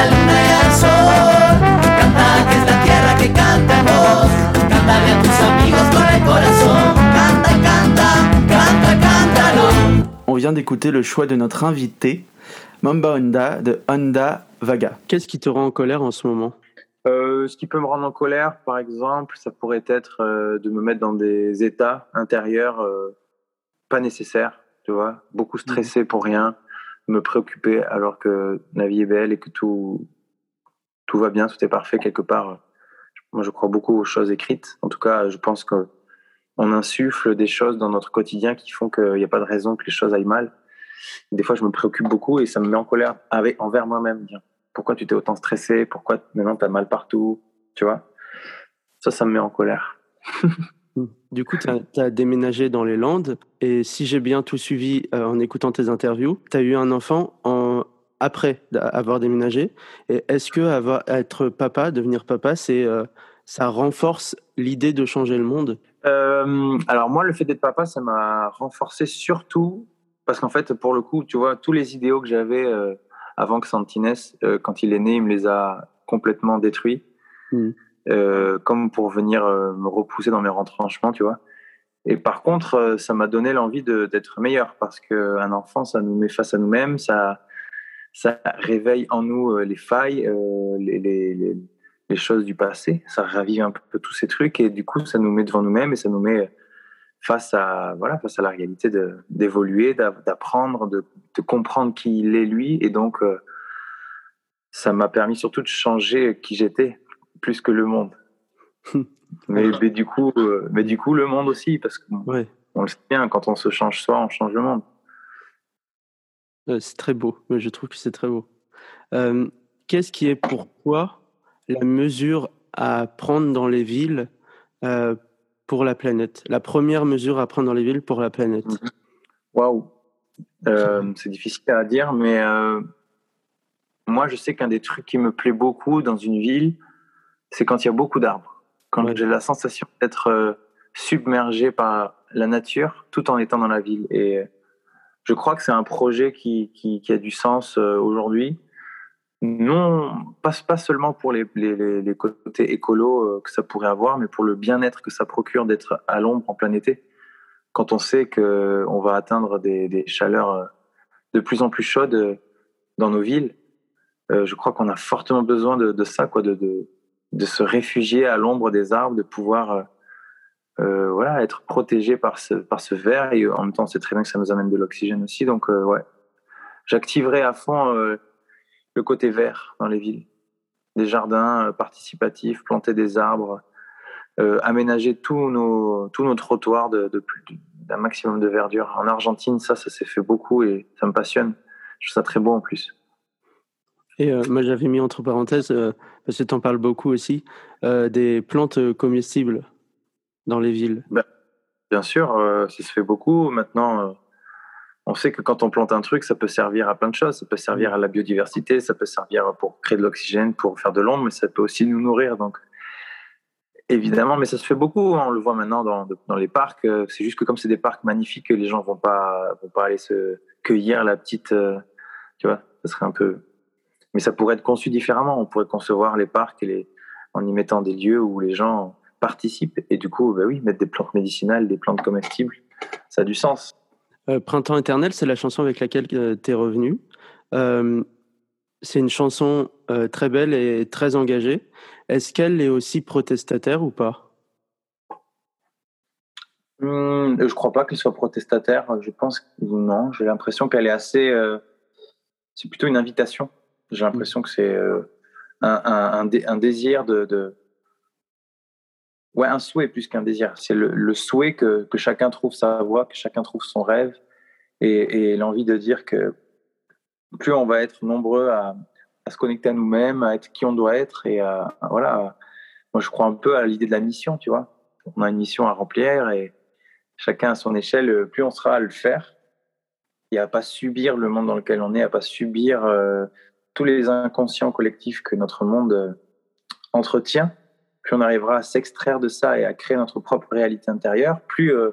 Cántale a On vient d'écouter le choix de notre invité, Mamba Honda de Honda Vaga. Qu'est-ce qui te rend en colère en ce moment? Euh, ce qui peut me rendre en colère, par exemple, ça pourrait être euh, de me mettre dans des états intérieurs euh, pas nécessaires, tu vois, beaucoup stressé pour rien, me préoccuper alors que la vie est belle et que tout, tout va bien, tout est parfait quelque part. Moi, je crois beaucoup aux choses écrites. En tout cas, je pense qu'on insuffle des choses dans notre quotidien qui font qu'il n'y a pas de raison que les choses aillent mal. Des fois, je me préoccupe beaucoup et ça me met en colère avec, envers moi-même. Pourquoi tu t'es autant stressé? Pourquoi maintenant tu as mal partout? Tu vois? Ça, ça me met en colère. du coup, tu as, déménagé dans les Landes et si j'ai bien tout suivi euh, en écoutant tes interviews, tu as eu un enfant en, après avoir déménagé. Et est-ce que avoir, être papa, devenir papa, c'est euh, ça renforce l'idée de changer le monde? Euh, Alors moi, le fait d'être papa, ça m'a renforcé surtout parce qu'en fait, pour le coup, tu vois, tous les idéaux que j'avais euh, avant que Santines, quand il est né, il me les a complètement détruits. Mmh. Comme pour venir me repousser dans mes retranchements, tu vois. Et par contre, ça m'a donné l'envie d'être meilleur parce qu'un enfant, ça nous met face à nous-mêmes, ça, ça réveille en nous euh, les failles, euh, les, choses du passé. Ça ravive un peu tous ces trucs et du coup, ça nous met devant nous-mêmes et ça nous met face à voilà face à la réalité d'évoluer, d'apprendre, de, comprendre qui il est lui et donc euh, ça m'a permis surtout de changer qui j'étais plus que le monde. mais, mais, du coup, mais du coup le monde aussi parce qu'on ouais. on le sait bien quand on se change soi, on change le monde. C'est très beau, je trouve que c'est très beau. Qu'est-ce qui est pour toi la mesure à prendre dans les villes pour la planète? La première mesure à prendre dans les villes pour la planète mmh Waouh. Euh, c'est difficile à dire, mais euh, moi, je sais qu'un des trucs qui me plaît beaucoup dans une ville, c'est quand il y a beaucoup d'arbres. Quand Ouais. j'ai la sensation d'être euh, submergé par la nature tout en étant dans la ville. Et je crois que c'est un projet qui, qui, qui a du sens euh, aujourd'hui. Non, pas, pas seulement pour les, les, côtés écolos euh, que ça pourrait avoir, mais pour le bien-être que ça procure d'être à l'ombre en plein été. Quand on sait qu'on va atteindre des, des chaleurs euh, de plus en plus chaudes euh, dans nos villes, euh, je crois qu'on a fortement besoin de, de ça, quoi, de, de, de se réfugier à l'ombre des arbres, de pouvoir euh, euh, voilà, être protégé par ce, par ce verre. Et en même temps, c'est très bien que ça nous amène de l'oxygène aussi. Donc, euh, ouais, j'activerai à fond euh, le côté vert dans les villes. Des jardins euh, participatifs, planter des arbres, euh, aménager tous nos, tous nos trottoirs de, de plus d'un maximum de verdure. En Argentine, ça, ça s'est fait beaucoup et ça me passionne. Je trouve ça très beau en plus. Et euh, moi, j'avais mis entre parenthèses, euh, parce que tu en parles beaucoup aussi, euh, des plantes comestibles dans les villes. Bien sûr, ça se fait beaucoup. Maintenant, on sait que quand on plante un truc, ça peut servir à plein de choses. Ça peut servir à la biodiversité, ça peut servir pour créer de l'oxygène, pour faire de l'ombre, mais ça peut aussi nous nourrir. Donc, évidemment, mais ça se fait beaucoup. On le voit maintenant dans, dans les parcs. C'est juste que comme c'est des parcs magnifiques, les gens vont pas vont pas aller se cueillir la petite. tu vois, ça serait un peu. Mais ça pourrait être conçu différemment. On pourrait concevoir les parcs et les, en y mettant des lieux où les gens participent. Et du coup, bah oui, mettre des plantes médicinales, des plantes comestibles, ça a du sens. Euh, Printemps éternel, c'est la chanson avec laquelle tu es revenu. Euh, c'est une chanson euh, très belle et très engagée. Est-ce qu'elle est aussi protestataire ou pas? Hum, je crois pas qu'elle soit protestataire. Je pense que non. J'ai l'impression qu'elle est assez. euh, c'est plutôt une invitation. J'ai l'impression que c'est euh, un, un, un, dé- un désir de, Ouais, un souhait plus qu'un désir. C'est le, souhait que, que chacun trouve sa voie, que chacun trouve son rêve et, l'envie de dire que plus on va être nombreux à, se connecter à nous-mêmes, à être qui on doit être et voilà. Moi, je crois un peu à l'idée de la mission, tu vois. On a une mission à remplir et chacun à son échelle, plus on sera à le faire et à pas subir le monde dans lequel on est, à pas subir euh, tous les inconscients collectifs que notre monde euh, entretient, plus on arrivera à s'extraire de ça et à créer notre propre réalité intérieure, plus, euh,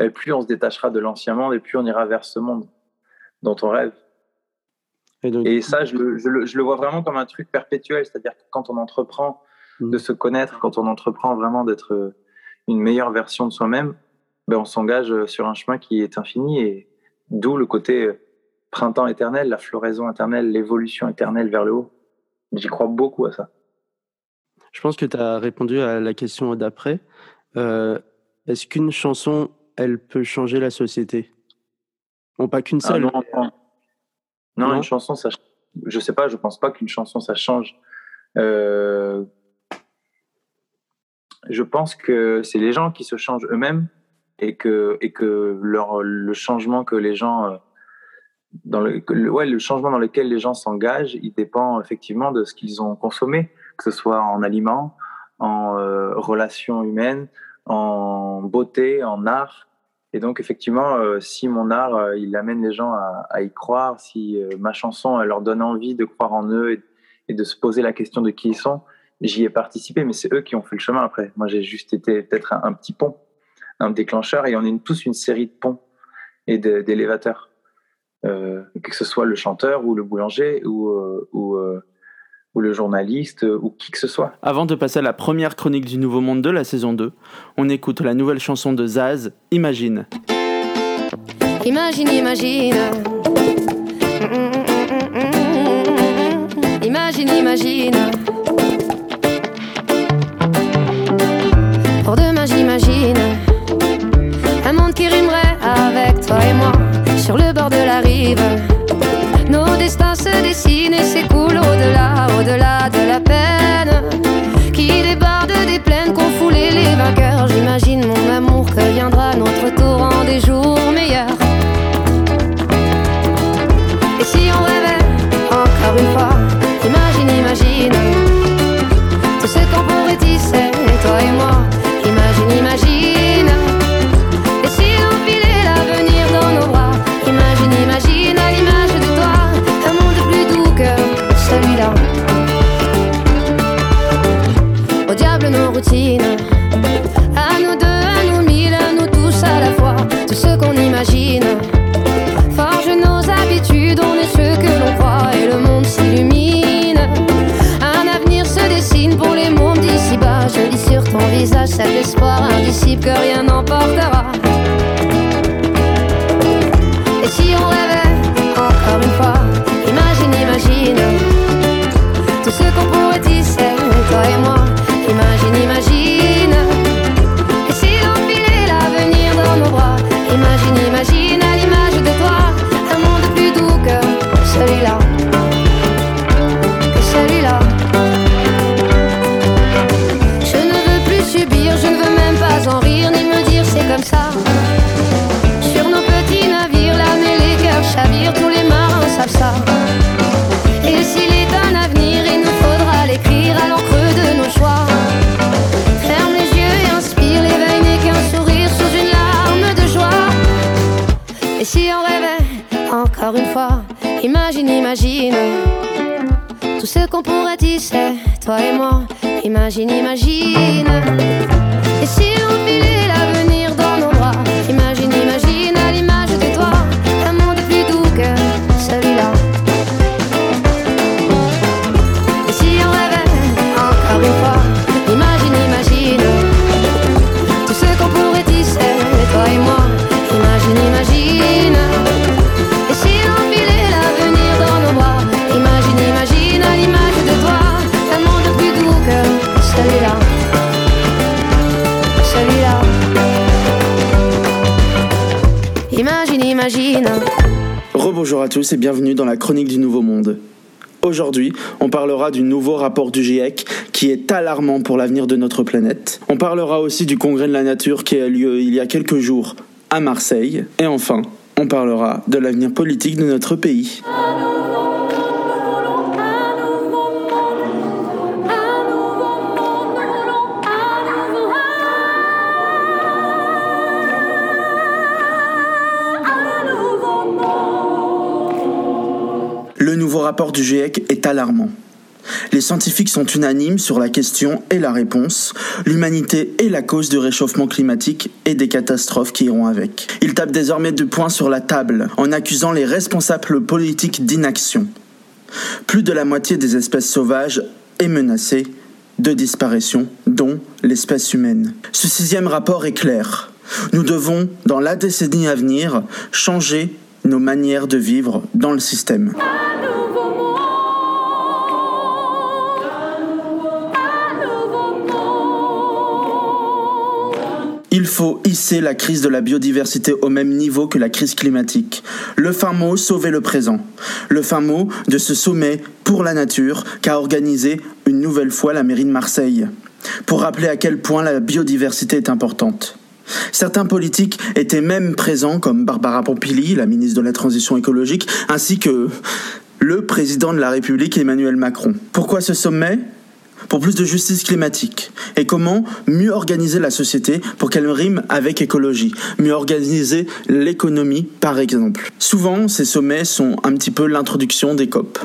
et plus on se détachera de l'ancien monde et plus on ira vers ce monde dont on rêve. Et donc, Et ça, je le, je le- je le vois vraiment comme un truc perpétuel, c'est-à-dire que quand on entreprend Mm. de se connaître, quand on entreprend vraiment d'être euh, une meilleure version de soi-même, ben on s'engage sur un chemin qui est infini et d'où le côté printemps éternel, la floraison éternelle, l'évolution éternelle vers le haut. J'y crois beaucoup à ça. je pense que tu as répondu à la question d'après. Euh, Est-ce qu'une chanson, elle peut changer la société? Bon, pas qu'une Ah seule. non, non. Non, Non? une chanson, ça, je sais pas, je pense pas qu'une chanson ça change. Euh, je pense que c'est les gens qui se changent eux-mêmes et que et que leur le changement que les gens euh, le, ouais, le changement dans lequel les gens s'engagent, il dépend effectivement de ce qu'ils ont consommé, que ce soit en aliments, en euh, relations humaines, en beauté, en art. Et donc, effectivement, euh, si mon art, euh, il amène les gens à, y croire, si ma chanson, elle leur donne envie de croire en eux et, de se poser la question de qui ils sont, j'y ai participé, mais c'est eux qui ont fait le chemin après. Moi, j'ai juste été peut-être un, petit pont, un déclencheur, et on est tous une série de ponts et d'élévateurs. Euh, que ce soit le chanteur ou le boulanger ou, euh, ou, euh, ou le journaliste ou qui que ce soit. Avant de passer à la première chronique du Nouveau Monde de la saison 2, on écoute la nouvelle chanson de Zaz, Imagine. Imagine, imagine. Imagine, imagine. Sur le bord de la rive. Nos destins se dessinent et s'écoulent au-delà, au-delà de la peine qui déborde des plaines qu'ont foulées les vainqueurs. J'imagine mon amour que viendra notre tour en des jours meilleurs. Que rien imagine, tout ce qu'on pourrait tisser, toi et moi. Imagine, imagine. Et si Rebonjour à tous et bienvenue dans la chronique du Nouveau Monde. Aujourd'hui, on parlera du nouveau rapport du GIEC qui est alarmant pour l'avenir de notre planète. On parlera aussi du congrès de la nature qui a lieu il y a quelques jours à Marseille. Et enfin, on parlera de l'avenir politique de notre pays. Rapport du GIEC est alarmant. Les scientifiques sont unanimes sur la question et la réponse. L'humanité est la cause du réchauffement climatique et des catastrophes qui iront avec. Ils tapent désormais deux points sur la table en accusant les responsables politiques d'inaction. Plus de la moitié des espèces sauvages est menacée de disparition, dont l'espèce humaine. Ce sixième rapport est clair. Nous devons, dans la décennie à venir, changer nos manières de vivre dans le système. Il faut hisser la crise de la biodiversité au même niveau que la crise climatique. Le fin mot, sauver le présent. Le fin mot de ce sommet pour la nature qu'a organisé une nouvelle fois la mairie de Marseille, pour rappeler à quel point la biodiversité est importante. Certains politiques étaient même présents, comme Barbara Pompili, la ministre de la Transition écologique, ainsi que le président de la République, Emmanuel Macron. Pourquoi ce sommet? Pour plus de justice climatique Et comment mieux organiser la société pour qu'elle rime avec écologie Mieux organiser l'économie, par exemple. Souvent, ces sommets sont un petit peu l'introduction des COP.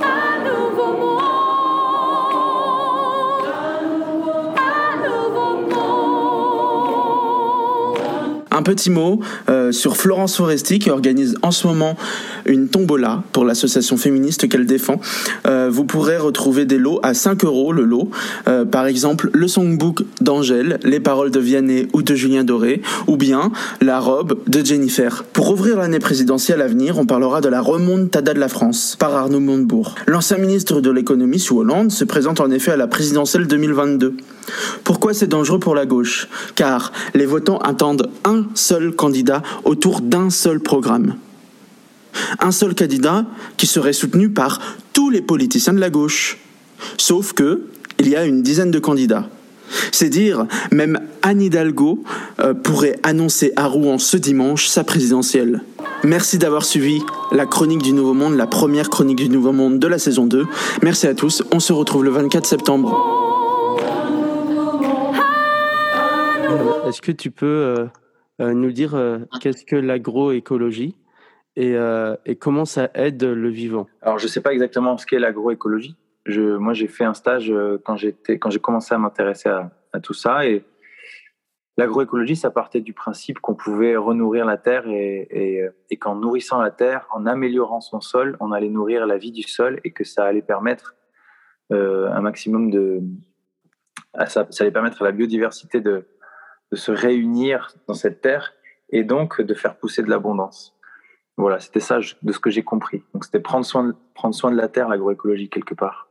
Un petit mot euh, sur Florence Foresti qui organise en ce moment une tombola pour l'association féministe qu'elle défend. Euh, vous pourrez retrouver des lots à 5 euros le lot. Euh, par exemple, le songbook d'Angèle, les paroles de Vianney ou de Julien Doré, ou bien la robe de Jennifer. Pour ouvrir l'année présidentielle à venir, on parlera de la remontada de la France par Arnaud Montebourg. L'ancien ministre de l'économie sous Hollande se présente en effet à la présidentielle 2022. Pourquoi c'est dangereux pour la gauche? Car les votants attendent un seul candidat autour d'un seul programme. Un seul candidat qui serait soutenu par tous les politiciens de la gauche. Sauf que il y a une dizaine de candidats. C'est dire, même Anne Hidalgo euh, pourrait annoncer à Rouen ce dimanche sa présidentielle. Merci d'avoir suivi la chronique du Nouveau Monde, la première chronique du Nouveau Monde de la saison 2. Merci à tous, on se retrouve le 24 septembre. Est-ce que tu peux euh, nous dire euh, qu'est-ce que l'agroécologie et, euh, et comment ça aide le vivant Alors, je ne sais pas exactement ce qu'est l'agroécologie. Je, moi, j'ai fait un stage euh, quand j'étais, quand j'ai commencé à m'intéresser à, à tout ça, et L'agroécologie, ça partait du principe qu'on pouvait renourrir la terre et, et, et qu'en nourrissant la terre, en améliorant son sol, on allait nourrir la vie du sol et que ça allait permettre euh, un maximum de. Ça, ça, allait permettre à la biodiversité de, de se réunir dans cette terre et donc de faire pousser de l'abondance. Voilà, c'était ça de ce que j'ai compris. Donc c'était prendre soin, de, prendre soin de la terre, l'agroécologie, quelque part,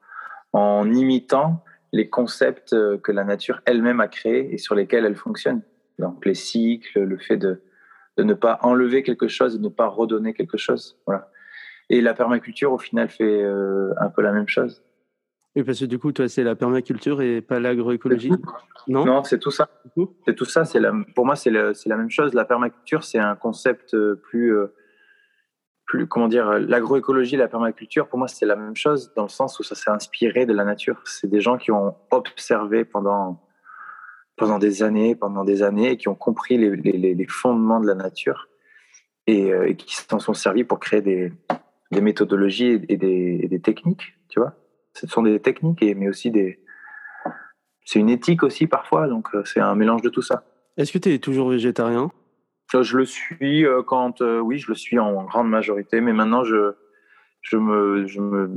en imitant les concepts euh, que la nature elle-même a créés et sur lesquels elle fonctionne. Donc les cycles, le fait de, de ne pas enlever quelque chose, de ne pas redonner quelque chose. Voilà. Et la permaculture, au final, fait euh, un peu la même chose. Oui, parce que du coup, toi, c'est la permaculture et pas l'agroécologie Non, non c'est tout ça. C'est tout ça. C'est la, pour moi, c'est la même chose. La permaculture, c'est un concept euh, plus plus, comment dire, l'agroécologie et la permaculture, pour moi, c'est la même chose dans le sens où ça s'est inspiré de la nature. C'est des gens qui ont observé pendant, pendant des années, pendant des années, et qui ont compris les, les, les fondements de la nature et, euh, et qui s'en sont servis pour créer des, des méthodologies et des, et des, techniques, tu vois. Ce sont des techniques, et, mais aussi des. C'est une éthique aussi parfois, donc euh, c'est un mélange de tout ça. Est-ce que tu es toujours végétarien? Je le suis euh, quand, euh, oui, je le suis en grande majorité, mais maintenant je, je me, je me,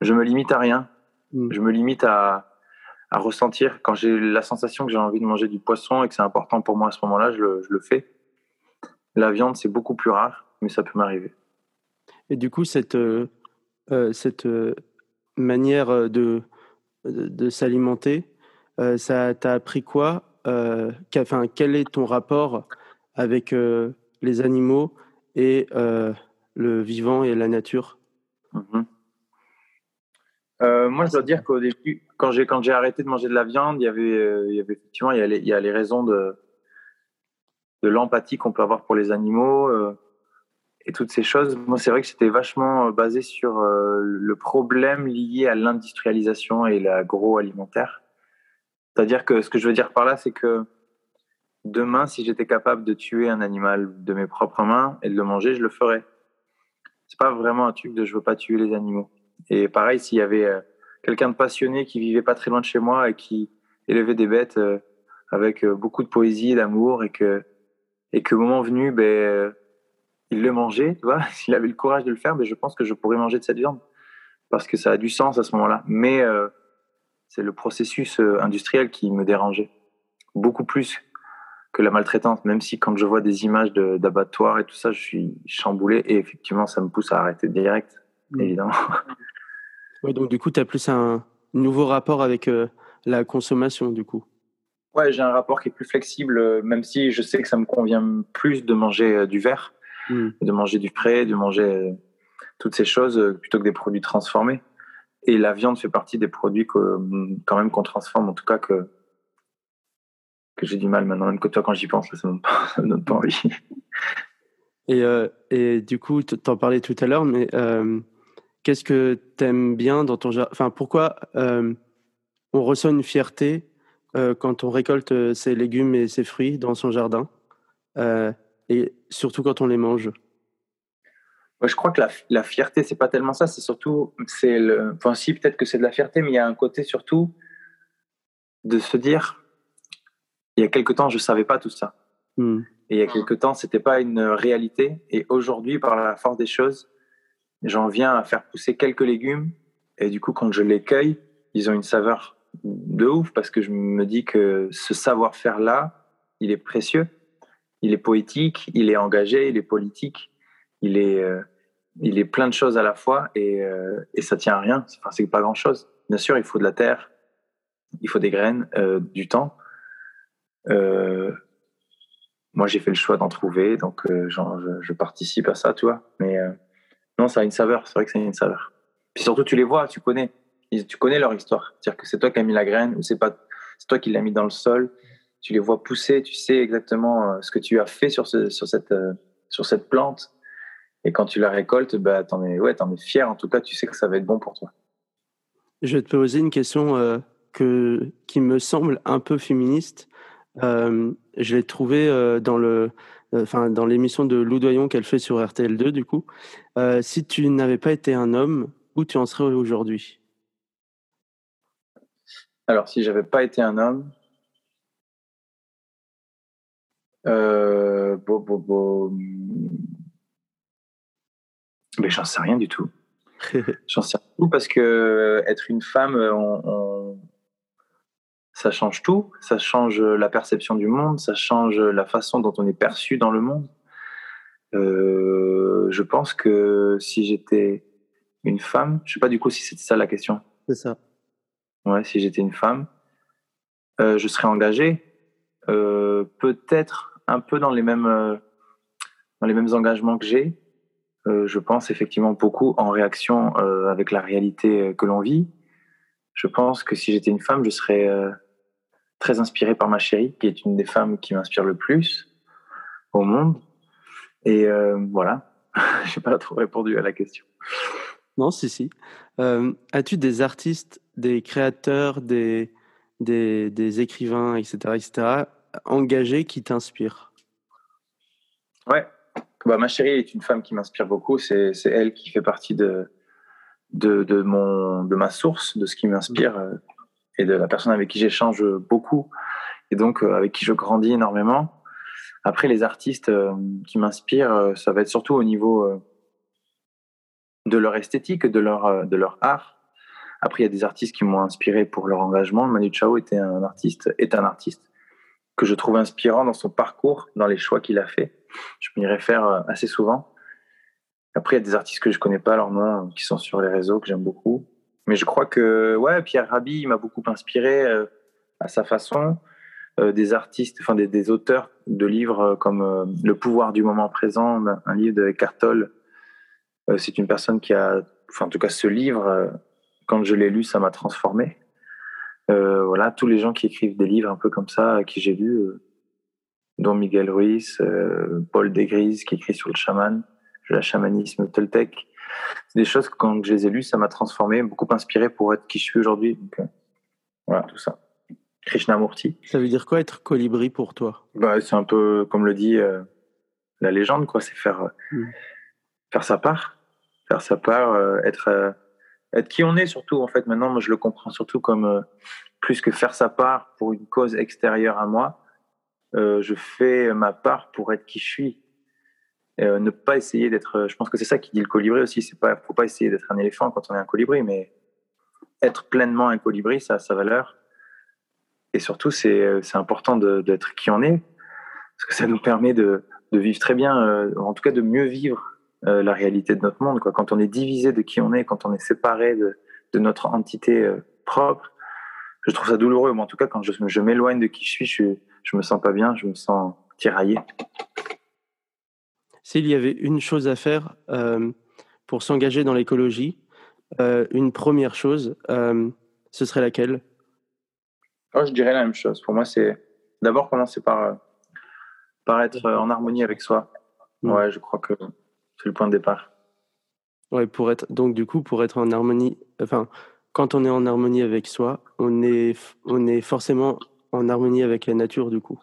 je me limite à rien. Mm. Je me limite à, à ressentir quand j'ai la sensation que j'ai envie de manger du poisson et que c'est important pour moi à ce moment-là, je le, je le fais. La viande, c'est beaucoup plus rare, mais ça peut m'arriver. Et du coup, cette, euh, cette manière de, de, de s'alimenter, ça t'a appris quoi enfin, Quel est ton rapport avec euh, les animaux et euh, le vivant et la nature? Euh, Moi, je dois dire qu'au début, quand j'ai quand j'ai arrêté de manger de la viande, il y avait, il y avait effectivement il y a les, il y a les raisons de de l'empathie qu'on peut avoir pour les animaux et toutes ces choses. Moi, c'est vrai que c'était vachement basé sur le problème lié à l'industrialisation et l'agroalimentaire. C'est-à-dire que ce que je veux dire par là, c'est que demain, si j'étais capable de tuer un animal de mes propres mains et de le manger, je le ferais. C'est pas vraiment un truc de je veux pas tuer les animaux. Et pareil, s'il y avait euh, quelqu'un de passionné qui vivait pas très loin de chez moi et qui élevait des bêtes euh, avec euh, beaucoup de poésie, d'amour et que et que moment venu, ben il le mangeait, tu vois, s'il avait le courage de le faire, ben je pense que je pourrais manger de cette viande parce que ça a du sens à ce moment-là. Mais c'est le processus industriel qui me dérangeait beaucoup plus que la maltraitance, même si quand je vois des images d'abattoirs et tout ça, je suis chamboulé et effectivement, ça me pousse à arrêter direct, mmh. évidemment. Ouais, donc du coup, tu as plus un nouveau rapport avec euh, la consommation, du coup. Ouais, j'ai un rapport qui est plus flexible, euh, même si je sais que ça me convient plus de manger euh, du verre, mmh. de manger du frais, de manger toutes ces choses plutôt que des produits transformés. Et la viande fait partie des produits que, quand même qu'on transforme, en tout cas que que j'ai du mal maintenant, même que toi, quand j'y pense, ça ne donne pas envie. Et, euh, et du coup, tu en parlais tout à l'heure, mais euh, qu'est-ce que tu aimes bien dans ton jardin? Enfin, pourquoi euh, on ressent une fierté quand on récolte ses légumes et ses fruits dans son jardin? Et surtout quand on les mange je crois que la, la fierté, c'est pas tellement ça, c'est surtout, c'est le, enfin si peut-être que c'est de la fierté, mais il y a un côté surtout de se dire, il y a quelque temps, je ne savais pas tout ça. Hmm. Et il y a quelque temps, ce n'était pas une réalité. Et aujourd'hui, par la force des choses, j'en viens à faire pousser quelques légumes. Et du coup, quand je les cueille, ils ont une saveur de ouf parce que je me dis que ce savoir-faire-là, il est précieux. Il est poétique, il est engagé, il est politique, il est, euh, il est plein de choses à la fois et, euh, et ça tient à rien. Enfin, c'est pas grand-chose. Bien sûr, il faut de la terre, il faut des graines, euh, du temps. Euh, moi, j'ai fait le choix d'en trouver, donc je, participe à ça, tu vois. Mais non, ça a une saveur, c'est vrai que ça a une saveur. Puis surtout, tu les vois, tu connais, tu connais leur histoire. C'est-à-dire que c'est toi qui as mis la graine ou c'est pas, c'est toi qui l'as mis dans le sol. Tu les vois pousser, tu sais exactement ce que tu as fait sur, ce, sur, cette, sur cette plante. Et quand tu la récoltes, bah, t'en es, ouais, en es fier. En tout cas, tu sais que ça va être bon pour toi. Je vais te poser une question que, qui me semble un peu féministe. Euh, je l'ai trouvé euh, dans le, euh, enfin dans l'émission de Lou Doyon qu'elle fait sur RTL2 du coup. si tu n'avais pas été un homme, où tu en serais aujourd'hui? Alors si j'avais pas été un homme, euh, bo, bo, bo. Mais j'en sais rien du tout. j'en sais rien du tout parce que être une femme, on, on- ça change tout. Ça change la perception du monde, ça change la façon dont on est perçu dans le monde. Euh, je pense que si j'étais une femme, je sais pas du coup si c'était ça la question. C'est ça. Ouais, si j'étais une femme, euh, je serais engagé, euh, peut-être un peu dans les mêmes euh, dans les mêmes engagements que j'ai. Euh, je pense effectivement beaucoup en réaction euh, avec la réalité euh, que l'on vit. Je pense que si j'étais une femme, je serais euh, très inspiré par ma chérie, qui est une des femmes qui m'inspire le plus au monde. Et euh, voilà, j'ai pas trop répondu à la question. Non, si, si. Euh, As-tu des artistes, des créateurs, des, des, des écrivains, etc., etc., engagés qui t'inspirent Ouais. Bah, ma chérie est une femme qui m'inspire beaucoup. C'est elle qui fait partie de, de, de, mon, de ma source, de ce qui m'inspire euh, et de la personne avec qui j'échange beaucoup et donc euh, avec qui je grandis énormément. Après, les artistes euh, qui m'inspirent, ça va être surtout au niveau de leur esthétique, de leur, de leur art. Après, il y a des artistes qui m'ont inspiré pour leur engagement. Manu Chao était un artiste, est un artiste que je trouve inspirant dans son parcours, dans les choix qu'il a fait. Je m'y réfère euh, assez souvent. Après, il y a des artistes que je connais pas leur nom, qui sont sur les réseaux, que j'aime beaucoup. Mais je crois que ouais, Pierre Rabhi m'a beaucoup inspiré euh, à sa façon. Euh, des artistes, enfin des, auteurs de livres euh, comme euh, Le pouvoir du moment présent, un- livre de Eckhart Tolle. Euh, c'est une personne qui a, enfin en tout cas ce livre, quand je l'ai lu, ça m'a transformé. Euh, voilà, tous les gens qui écrivent des livres un peu comme ça, qui j'ai lus, euh, dont Miguel Ruiz, euh, Paul Degris qui écrit sur le chaman, le chamanisme toltec. C'est des choses que quand je les ai lues, ça m'a transformé, beaucoup inspiré pour être qui je suis aujourd'hui. Donc, euh, voilà, tout ça. Krishnamurti. Ça veut dire quoi être colibri pour toi? Bah, c'est un peu comme le dit la légende, quoi. C'est faire, Mm. faire sa part, faire sa part, être, être qui on est surtout. En fait, maintenant, moi, je le comprends surtout comme euh, plus que faire sa part pour une cause extérieure à moi. euh, je fais ma part pour être qui je suis. Euh, ne pas essayer d'être. Je pense que c'est ça qui dit le colibri aussi. C'est pas, faut pas essayer d'être un éléphant quand on est un colibri, mais être pleinement un colibri, ça a sa valeur. Et surtout, c'est important d'être qui on est, parce que ça nous permet de, de vivre très bien, en tout cas de mieux vivre euh, la réalité de notre monde. Quoi. Quand on est divisé de qui on est, quand on est séparé de, de notre entité euh, propre, je trouve ça douloureux. Mais en tout cas, quand je, je m'éloigne de qui je suis, je, je me sens pas bien, je me sens tiraillé. S'il y avait une chose à faire euh, pour s'engager dans l'écologie, euh, une première chose, euh, ce serait laquelle? Oh, je dirais la même chose. Pour moi, c'est d'abord commencer par, euh, par être euh, en harmonie avec soi. Ouais, je crois que c'est le point de départ. Ouais, pour être donc du coup pour être en harmonie, enfin quand on est en harmonie avec soi, on est on est forcément en harmonie avec la nature du coup.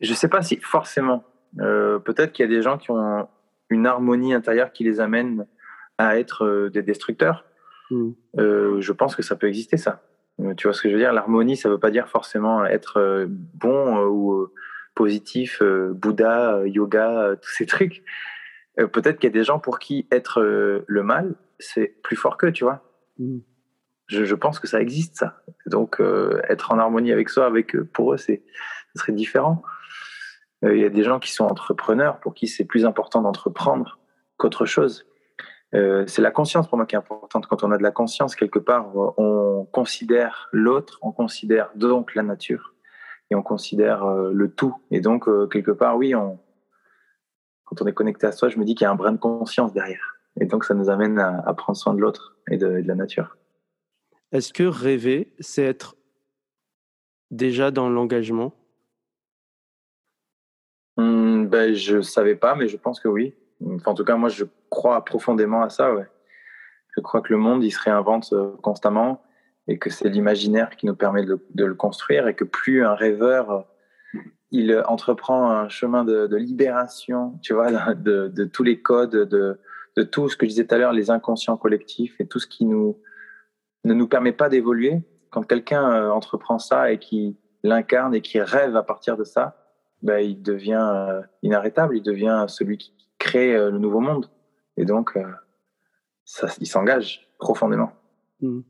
Je ne sais pas si forcément. Euh, Peut-être qu'il y a des gens qui ont une harmonie intérieure qui les amène à être euh, des destructeurs. Mm. Euh, je pense que ça peut exister, ça. Tu vois ce que je veux dire? L'harmonie, ça ne veut pas dire forcément être bon ou positif, euh, Bouddha, euh, yoga, euh, tous ces trucs. Euh, Peut-être qu'il y a des gens pour qui être euh, le mal, c'est plus fort qu'eux, tu vois Mm. je, je pense que ça existe, ça. Donc, euh, être en harmonie avec soi, avec eux, pour eux, c'est, ce serait différent. Euh, Il y a des gens qui sont entrepreneurs, pour qui c'est plus important d'entreprendre qu'autre chose. Euh, c'est la conscience pour moi qui est importante. Quand on a de la conscience, quelque part, on considère l'autre, on considère donc la nature, et on considère euh, le tout. Et donc, euh, quelque part, oui, on, quand on est connecté à soi, je me dis qu'il y a un brin de conscience derrière. Et donc, ça nous amène à, à prendre soin de l'autre et de, et de la nature. Est-ce que rêver, c'est être déjà dans l'engagement? Hum, ben, je savais pas, mais je pense que oui. Enfin, en tout cas, moi, je crois profondément à ça. Ouais. Je crois que le monde, il se réinvente euh, constamment et que c'est l'imaginaire qui nous permet de, le construire et que plus un rêveur, il entreprend un chemin de, libération, tu vois, de, tous les codes, de, tout ce que je disais tout à l'heure, les inconscients collectifs et tout ce qui nous, ne nous permet pas d'évoluer. Quand quelqu'un euh, entreprend ça et qui l'incarne et qui rêve à partir de ça, bah, il devient euh, inarrêtable, il devient celui qui crée euh, le nouveau monde. Et donc, il s'engage profondément. Mm.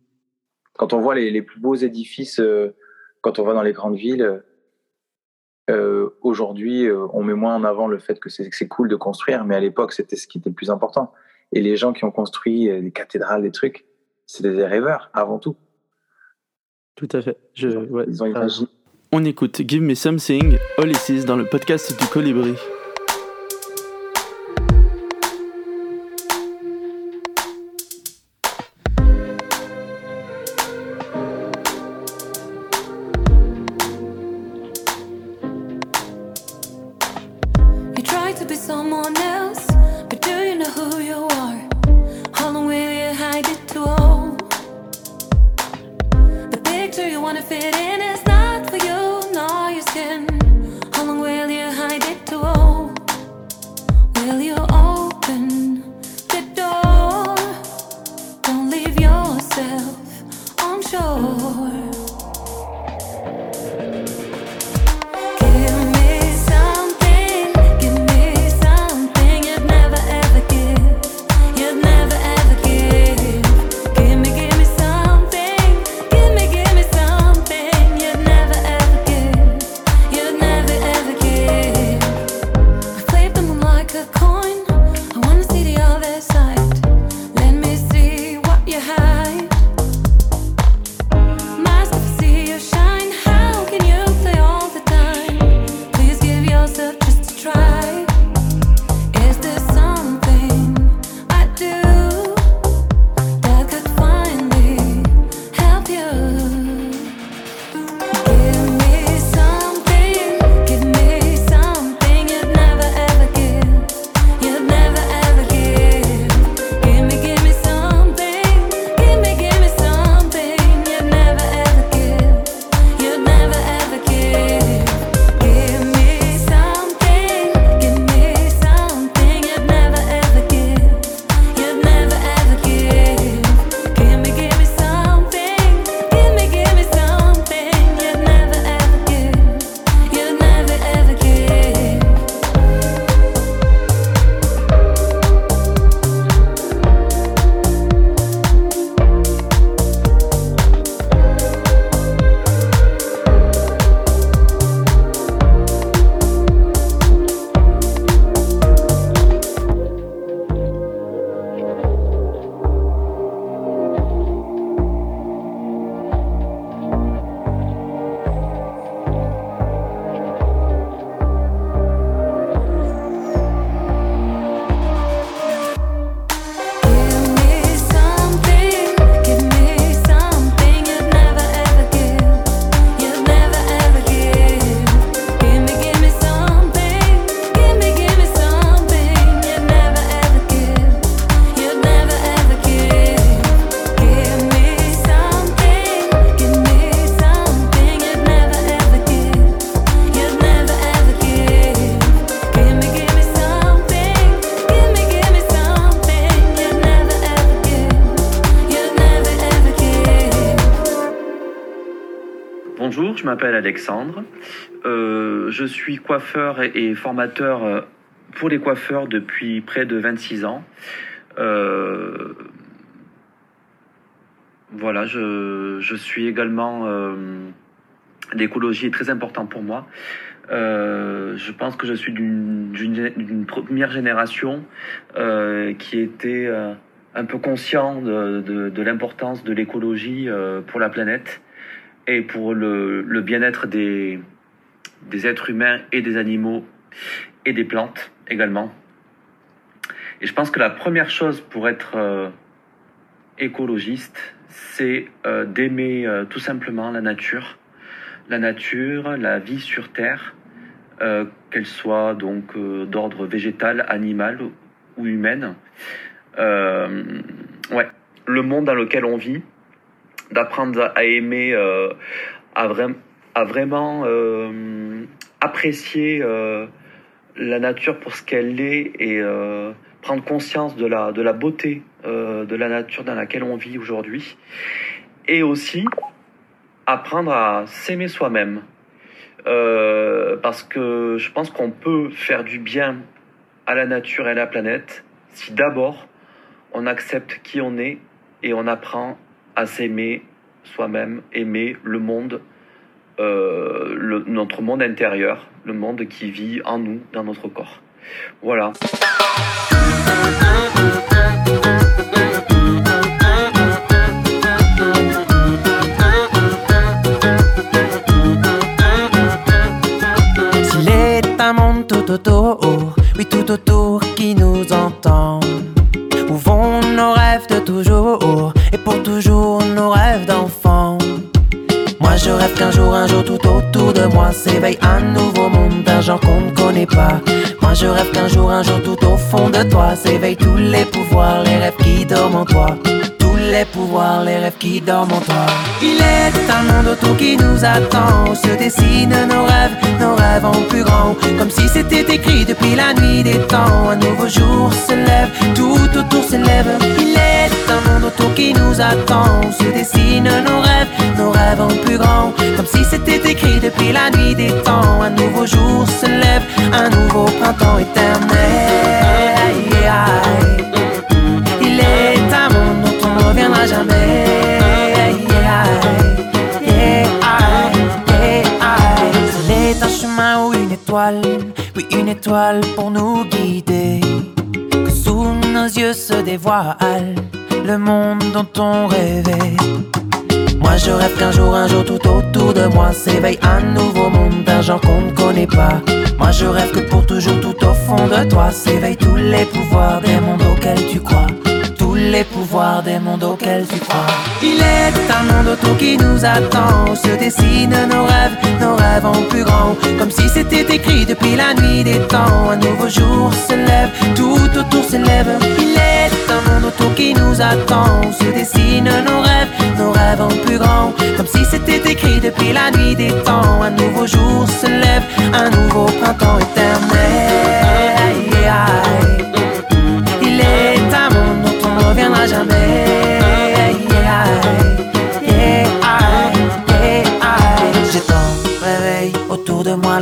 Quand on voit les, les plus beaux édifices, euh, quand on va dans les grandes villes, euh, aujourd'hui, euh, on met moins en avant le fait que c'est que c'est cool de construire, mais à l'époque, c'était ce qui était le plus important. Et les gens qui ont construit euh, des cathédrales, des trucs, c'était des rêveurs avant tout. Tout à fait. Je, Ils ont, ouais, ils ont t'as imaginé. On écoute Give Me Something, Olysses dans le podcast du Colibri. Alexandre. Euh, je suis coiffeur et, formateur euh, pour les coiffeurs depuis près de 26 ans. Euh, voilà, je, je suis également. L'écologie est très important pour moi. Je pense que je suis d'une première génération qui était un peu conscient de, de- l'importance de l'écologie pour la planète et pour le, bien-être des, des êtres humains et des animaux et des plantes également. Et je pense que la première chose pour être euh, écologiste, c'est euh, d'aimer euh, tout simplement la nature, la nature, la vie sur Terre, qu'elle soit donc d'ordre végétal, animal ou humaine. Ouais, le monde dans lequel on vit, d'apprendre à aimer, euh, à, vraim- à vraiment euh, apprécier euh, la nature pour ce qu'elle est et prendre conscience de la, de la beauté de la nature dans laquelle on vit aujourd'hui. Et aussi apprendre à s'aimer soi-même. Parce que je pense qu'on peut faire du bien à la nature et à la planète si d'abord on accepte qui on est et on apprend à s'aimer soi-même, aimer le monde, euh, notre monde intérieur, le monde qui vit en nous, dans notre corps. Voilà. S'il est un monde tout autour, oui tout autour Moi je rêve qu'un jour, un jour tout autour de moi s'éveille un nouveau monde d'un genre qu'on ne connaît pas. Moi je rêve qu'un jour, un jour tout au fond de toi s'éveillent tous les pouvoirs, les rêves qui dorment en toi. Tous les pouvoirs, les rêves qui dorment en toi. Il est un monde autour qui nous attend, se dessinent nos rêves, nos rêves en plus grand. Comme si c'était écrit depuis la nuit des temps. Un nouveau jour se lève, tout autour s'élève. Il est monde autour qui nous attend, se dessinent nos rêves, nos rêves en plus grand. Comme si c'était écrit depuis la nuit des temps. Un nouveau jour se lève, un nouveau printemps éternel. Il est un monde dont on ne reviendra jamais. Yeah, yeah, yeah, yeah. Il est un chemin ou une étoile, oui une étoile pour nous guider. Que sous nos yeux se dévoile le monde dont on rêvait. Moi je rêve qu'un jour, un jour tout autour de moi s'éveille un nouveau monde d'un genre qu'on ne connaît pas. Moi je rêve que pour toujours tout au fond de toi s'éveillent tous les pouvoirs des mondes auxquels tu crois. Tous les pouvoirs des mondes auxquels tu crois. Il est un monde autour qui nous attend, se dessinent nos rêves, nos rêves en plus grand. Comme si c'était écrit depuis la nuit des temps. Un nouveau jour se lève, tout autour s'élève. Il est un monde autour qui nous attend, se dessinent nos rêves, nos rêves en plus grand. Comme si c'était écrit depuis la nuit des temps. Un nouveau jour se lève, un nouveau printemps éternel. Il est un monde dont on ne reviendra jamais.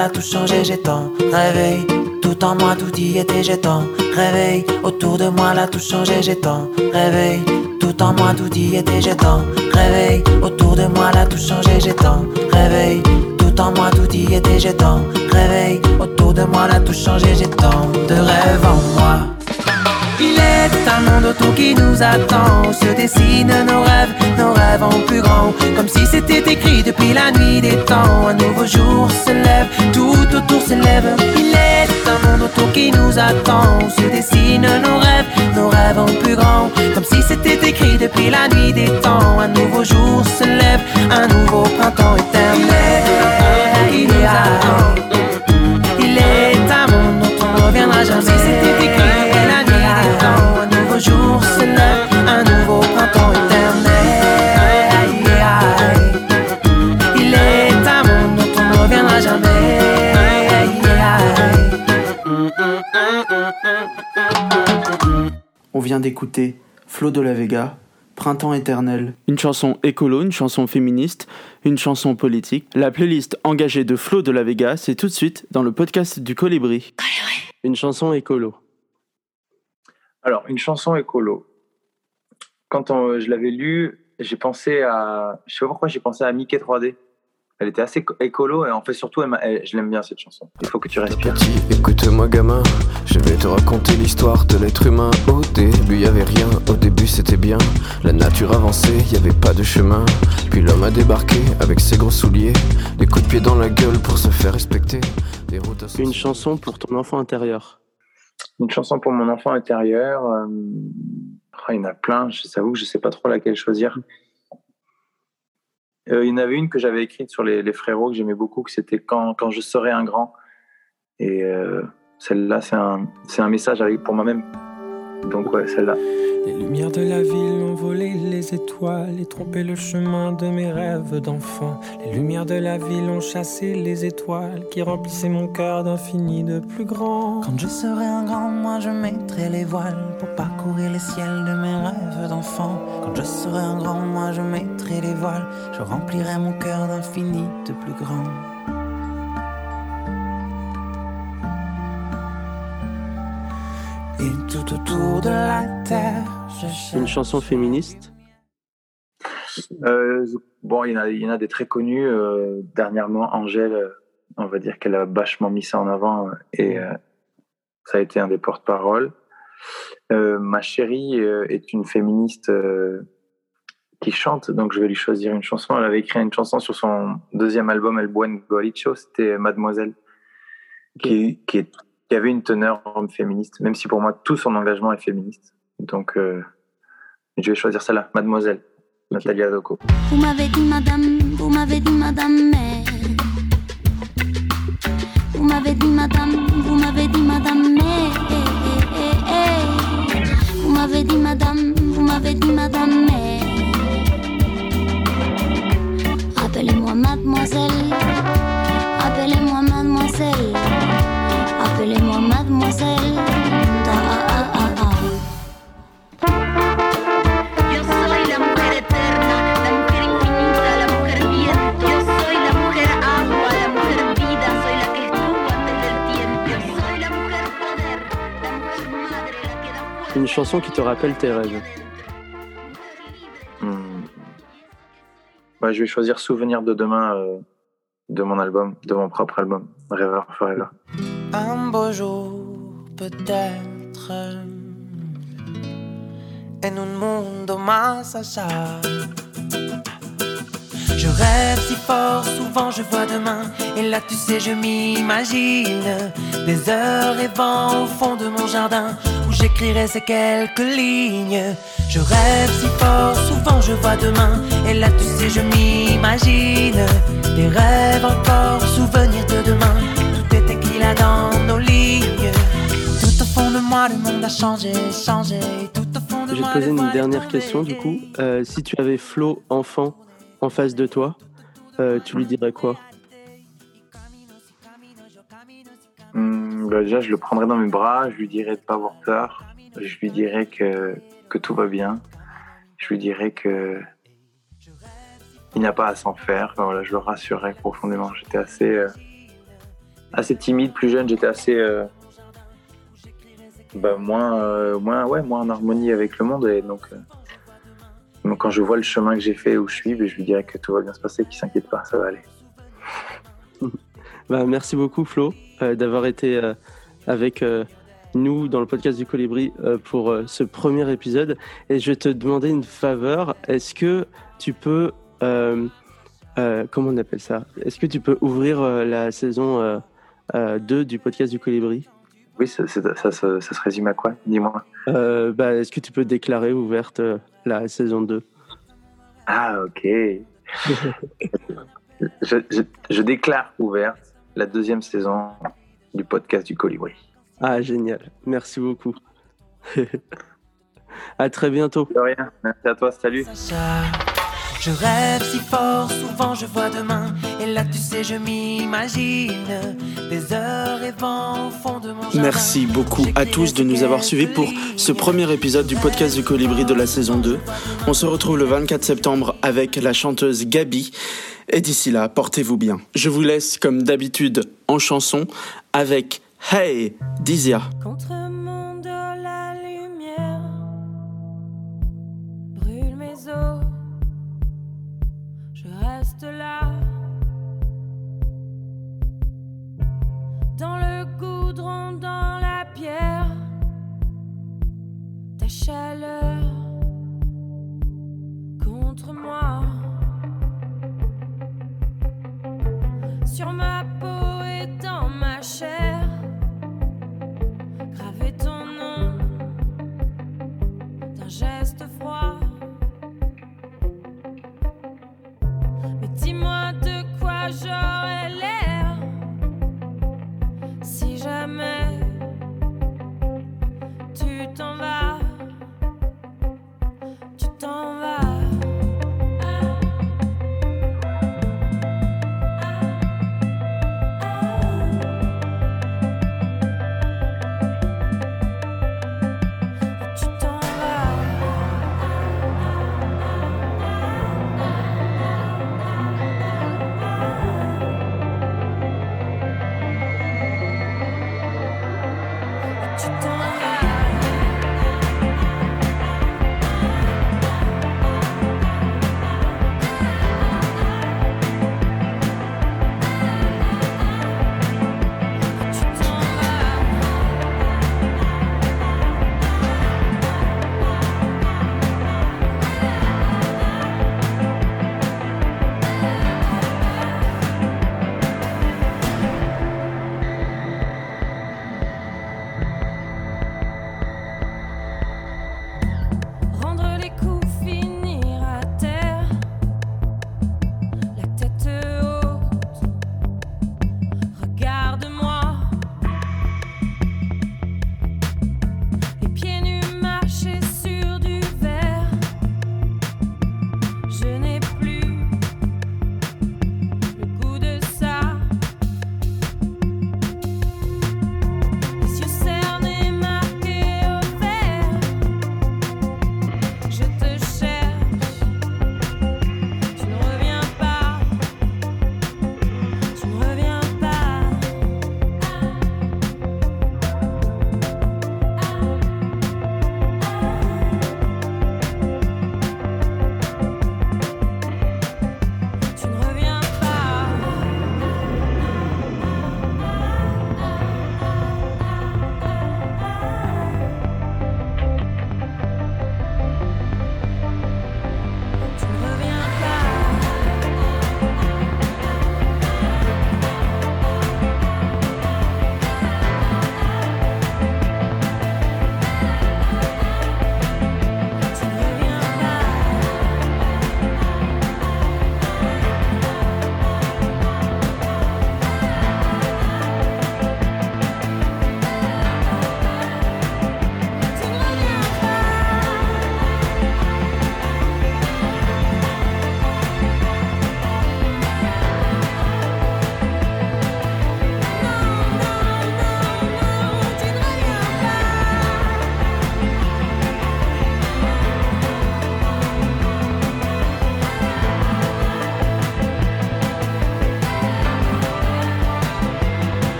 Là tout changé. Tout en moi, tout y était. J'ai tant autour de moi, là tout changé. J'ai tant tout en moi, tout y était. J'ai tant autour de moi, là tout changé. J'ai tant tout en moi, tout y était. J'ai tant réveil autour de moi, là tout changé. J'ai tant de rêves en moi. Il est un monde autour qui nous attend, se dessinent nos rêves, nos rêves en plus grand. Comme si c'était écrit depuis la nuit des temps. Un nouveau jour se lève, tout autour s'élève. Il est un monde autour qui nous attend, se dessinent nos rêves, nos rêves en plus grand. Comme si c'était écrit depuis la nuit des temps. Un nouveau jour se lève, un nouveau printemps éternel. Il est un- vient d'écouter Flo de la Vega, Printemps éternel. Une chanson écolo, une chanson féministe, une chanson politique. La playlist engagée de Flo de la Vega, c'est tout de suite dans le podcast du Colibri. Une chanson écolo. Alors, une chanson écolo. Quand on- je l'avais lue, j'ai pensé à. Je sais pas pourquoi j'ai pensé à Mickey 3D. Elle était assez co- écolo et en fait, surtout, elle m'a- elle- je l'aime bien cette chanson. Il faut que tu respires. Petit, écoute-moi gamin, je vais te raconter l'histoire de l'être humain. Au début y avait rien, au début c'était bien. La nature avançait, y avait pas de chemin. Puis l'homme a débarqué avec ses gros souliers, des coups de pied dans la gueule pour se faire respecter. Des routes à Une chanson pour ton enfant intérieur. Une chanson pour mon enfant intérieur. euh, ah, il y en a plein, je t'avoue que je sais pas trop laquelle choisir. Euh, il y en avait une que j'avais écrite sur les, les frérots que j'aimais beaucoup, que c'était quand, quand je serai un grand. Et euh, celle-là, c'est un, un message pour moi-même. Donc, ouais, celle-là. Les lumières de la ville ont volé les étoiles et trompé le chemin de mes rêves d'enfant. Les lumières de la ville ont chassé les étoiles qui remplissaient mon cœur d'infini de plus grand. Quand je serai un grand, moi je mettrai les voiles pour parcourir les ciels de mes rêves d'enfant. Quand je serai un grand, moi je mettrai les voiles, je remplirai mon cœur d'infini de plus grand. Tout autour de la terre. Une chanson féministe euh, Bon, il y, en a, il y en a des très connus. Euh, dernièrement, Angèle, on va dire qu'elle a vachement mis ça en avant euh, et ça a été un des porte-paroles. ma chérie est une féministe qui chante, donc je vais lui choisir une chanson. Elle avait écrit une chanson sur son deuxième album, El Buen Goricho, c'était Mademoiselle, qui, qui, qui, avait une teneur féministe, même si pour moi tout son engagement est féministe. Donc euh, je vais choisir celle-là, Mademoiselle, Natalia Doko. Vous m'avez dit madame, vous m'avez dit madame, mais... chanson qui te rappelle tes rêves je vais choisir Souvenir de demain euh, de mon album, de mon propre album, Rêveur Forever. Un beau jour, peut-être, en un mundo más allá. Je rêve si fort, souvent je vois demain. Et là, tu sais, je m'imagine des heures et vents au fond de mon jardin où j'écrirai ces quelques lignes. Je rêve si fort, souvent je vois demain. Et là, tu sais, je m'imagine des rêves encore, souvenirs de demain. Tout était qu'il a dans nos lignes. Tout au fond de moi, le monde a changé, changé. Tout au fond de Je vais moi, te poser une dernière question du coup. Euh, si tu avais Flo, enfant, en face de toi, euh, tu lui dirais quoi? Hum, bah, déjà, je le prendrais dans mes bras, je lui dirais de pas avoir peur, je lui dirais que, que tout va bien, je lui dirais que il n'a pas à s'en faire. Voilà, je le rassurerais profondément. J'étais assez, euh, assez timide, plus jeune, j'étais assez euh, bah, moins, moins, ouais, moins en harmonie avec le monde. Et donc, donc quand je vois le chemin que j'ai fait où je suis, bah, je lui dirais que tout va bien se passer, qu'il s'inquiète pas, ça va aller. Bah, merci beaucoup Flo euh, d'avoir été euh, avec euh, nous dans le podcast du Colibri pour ce premier épisode. Et je vais te demander une faveur. Est-ce que tu peux, comment on appelle ça? Est-ce que tu peux ouvrir la saison euh, euh, 2 du podcast du Colibri? Oui, ça, ça, ça, ça- ça se résume à quoi? Dis-moi. Euh, bah, Est-ce que tu peux déclarer ouverte euh, la saison 2 Ah, ok. je, je- je déclare ouverte la deuxième saison du podcast du Colibri. Ah, génial. Merci beaucoup. à très bientôt. De rien. Merci à toi. Salut. Je rêve si fort, souvent je vois demain. Et là, tu sais, je m'imagine des heures et vents au fond de mon jardin. Merci beaucoup à tous de nous avoir suivis pour ce premier épisode du podcast du Colibri de la saison 2. On se retrouve le 24 septembre avec la chanteuse Gabi. Et d'ici là, portez-vous bien. Je vous laisse comme d'habitude en chanson avec Hey Dizia.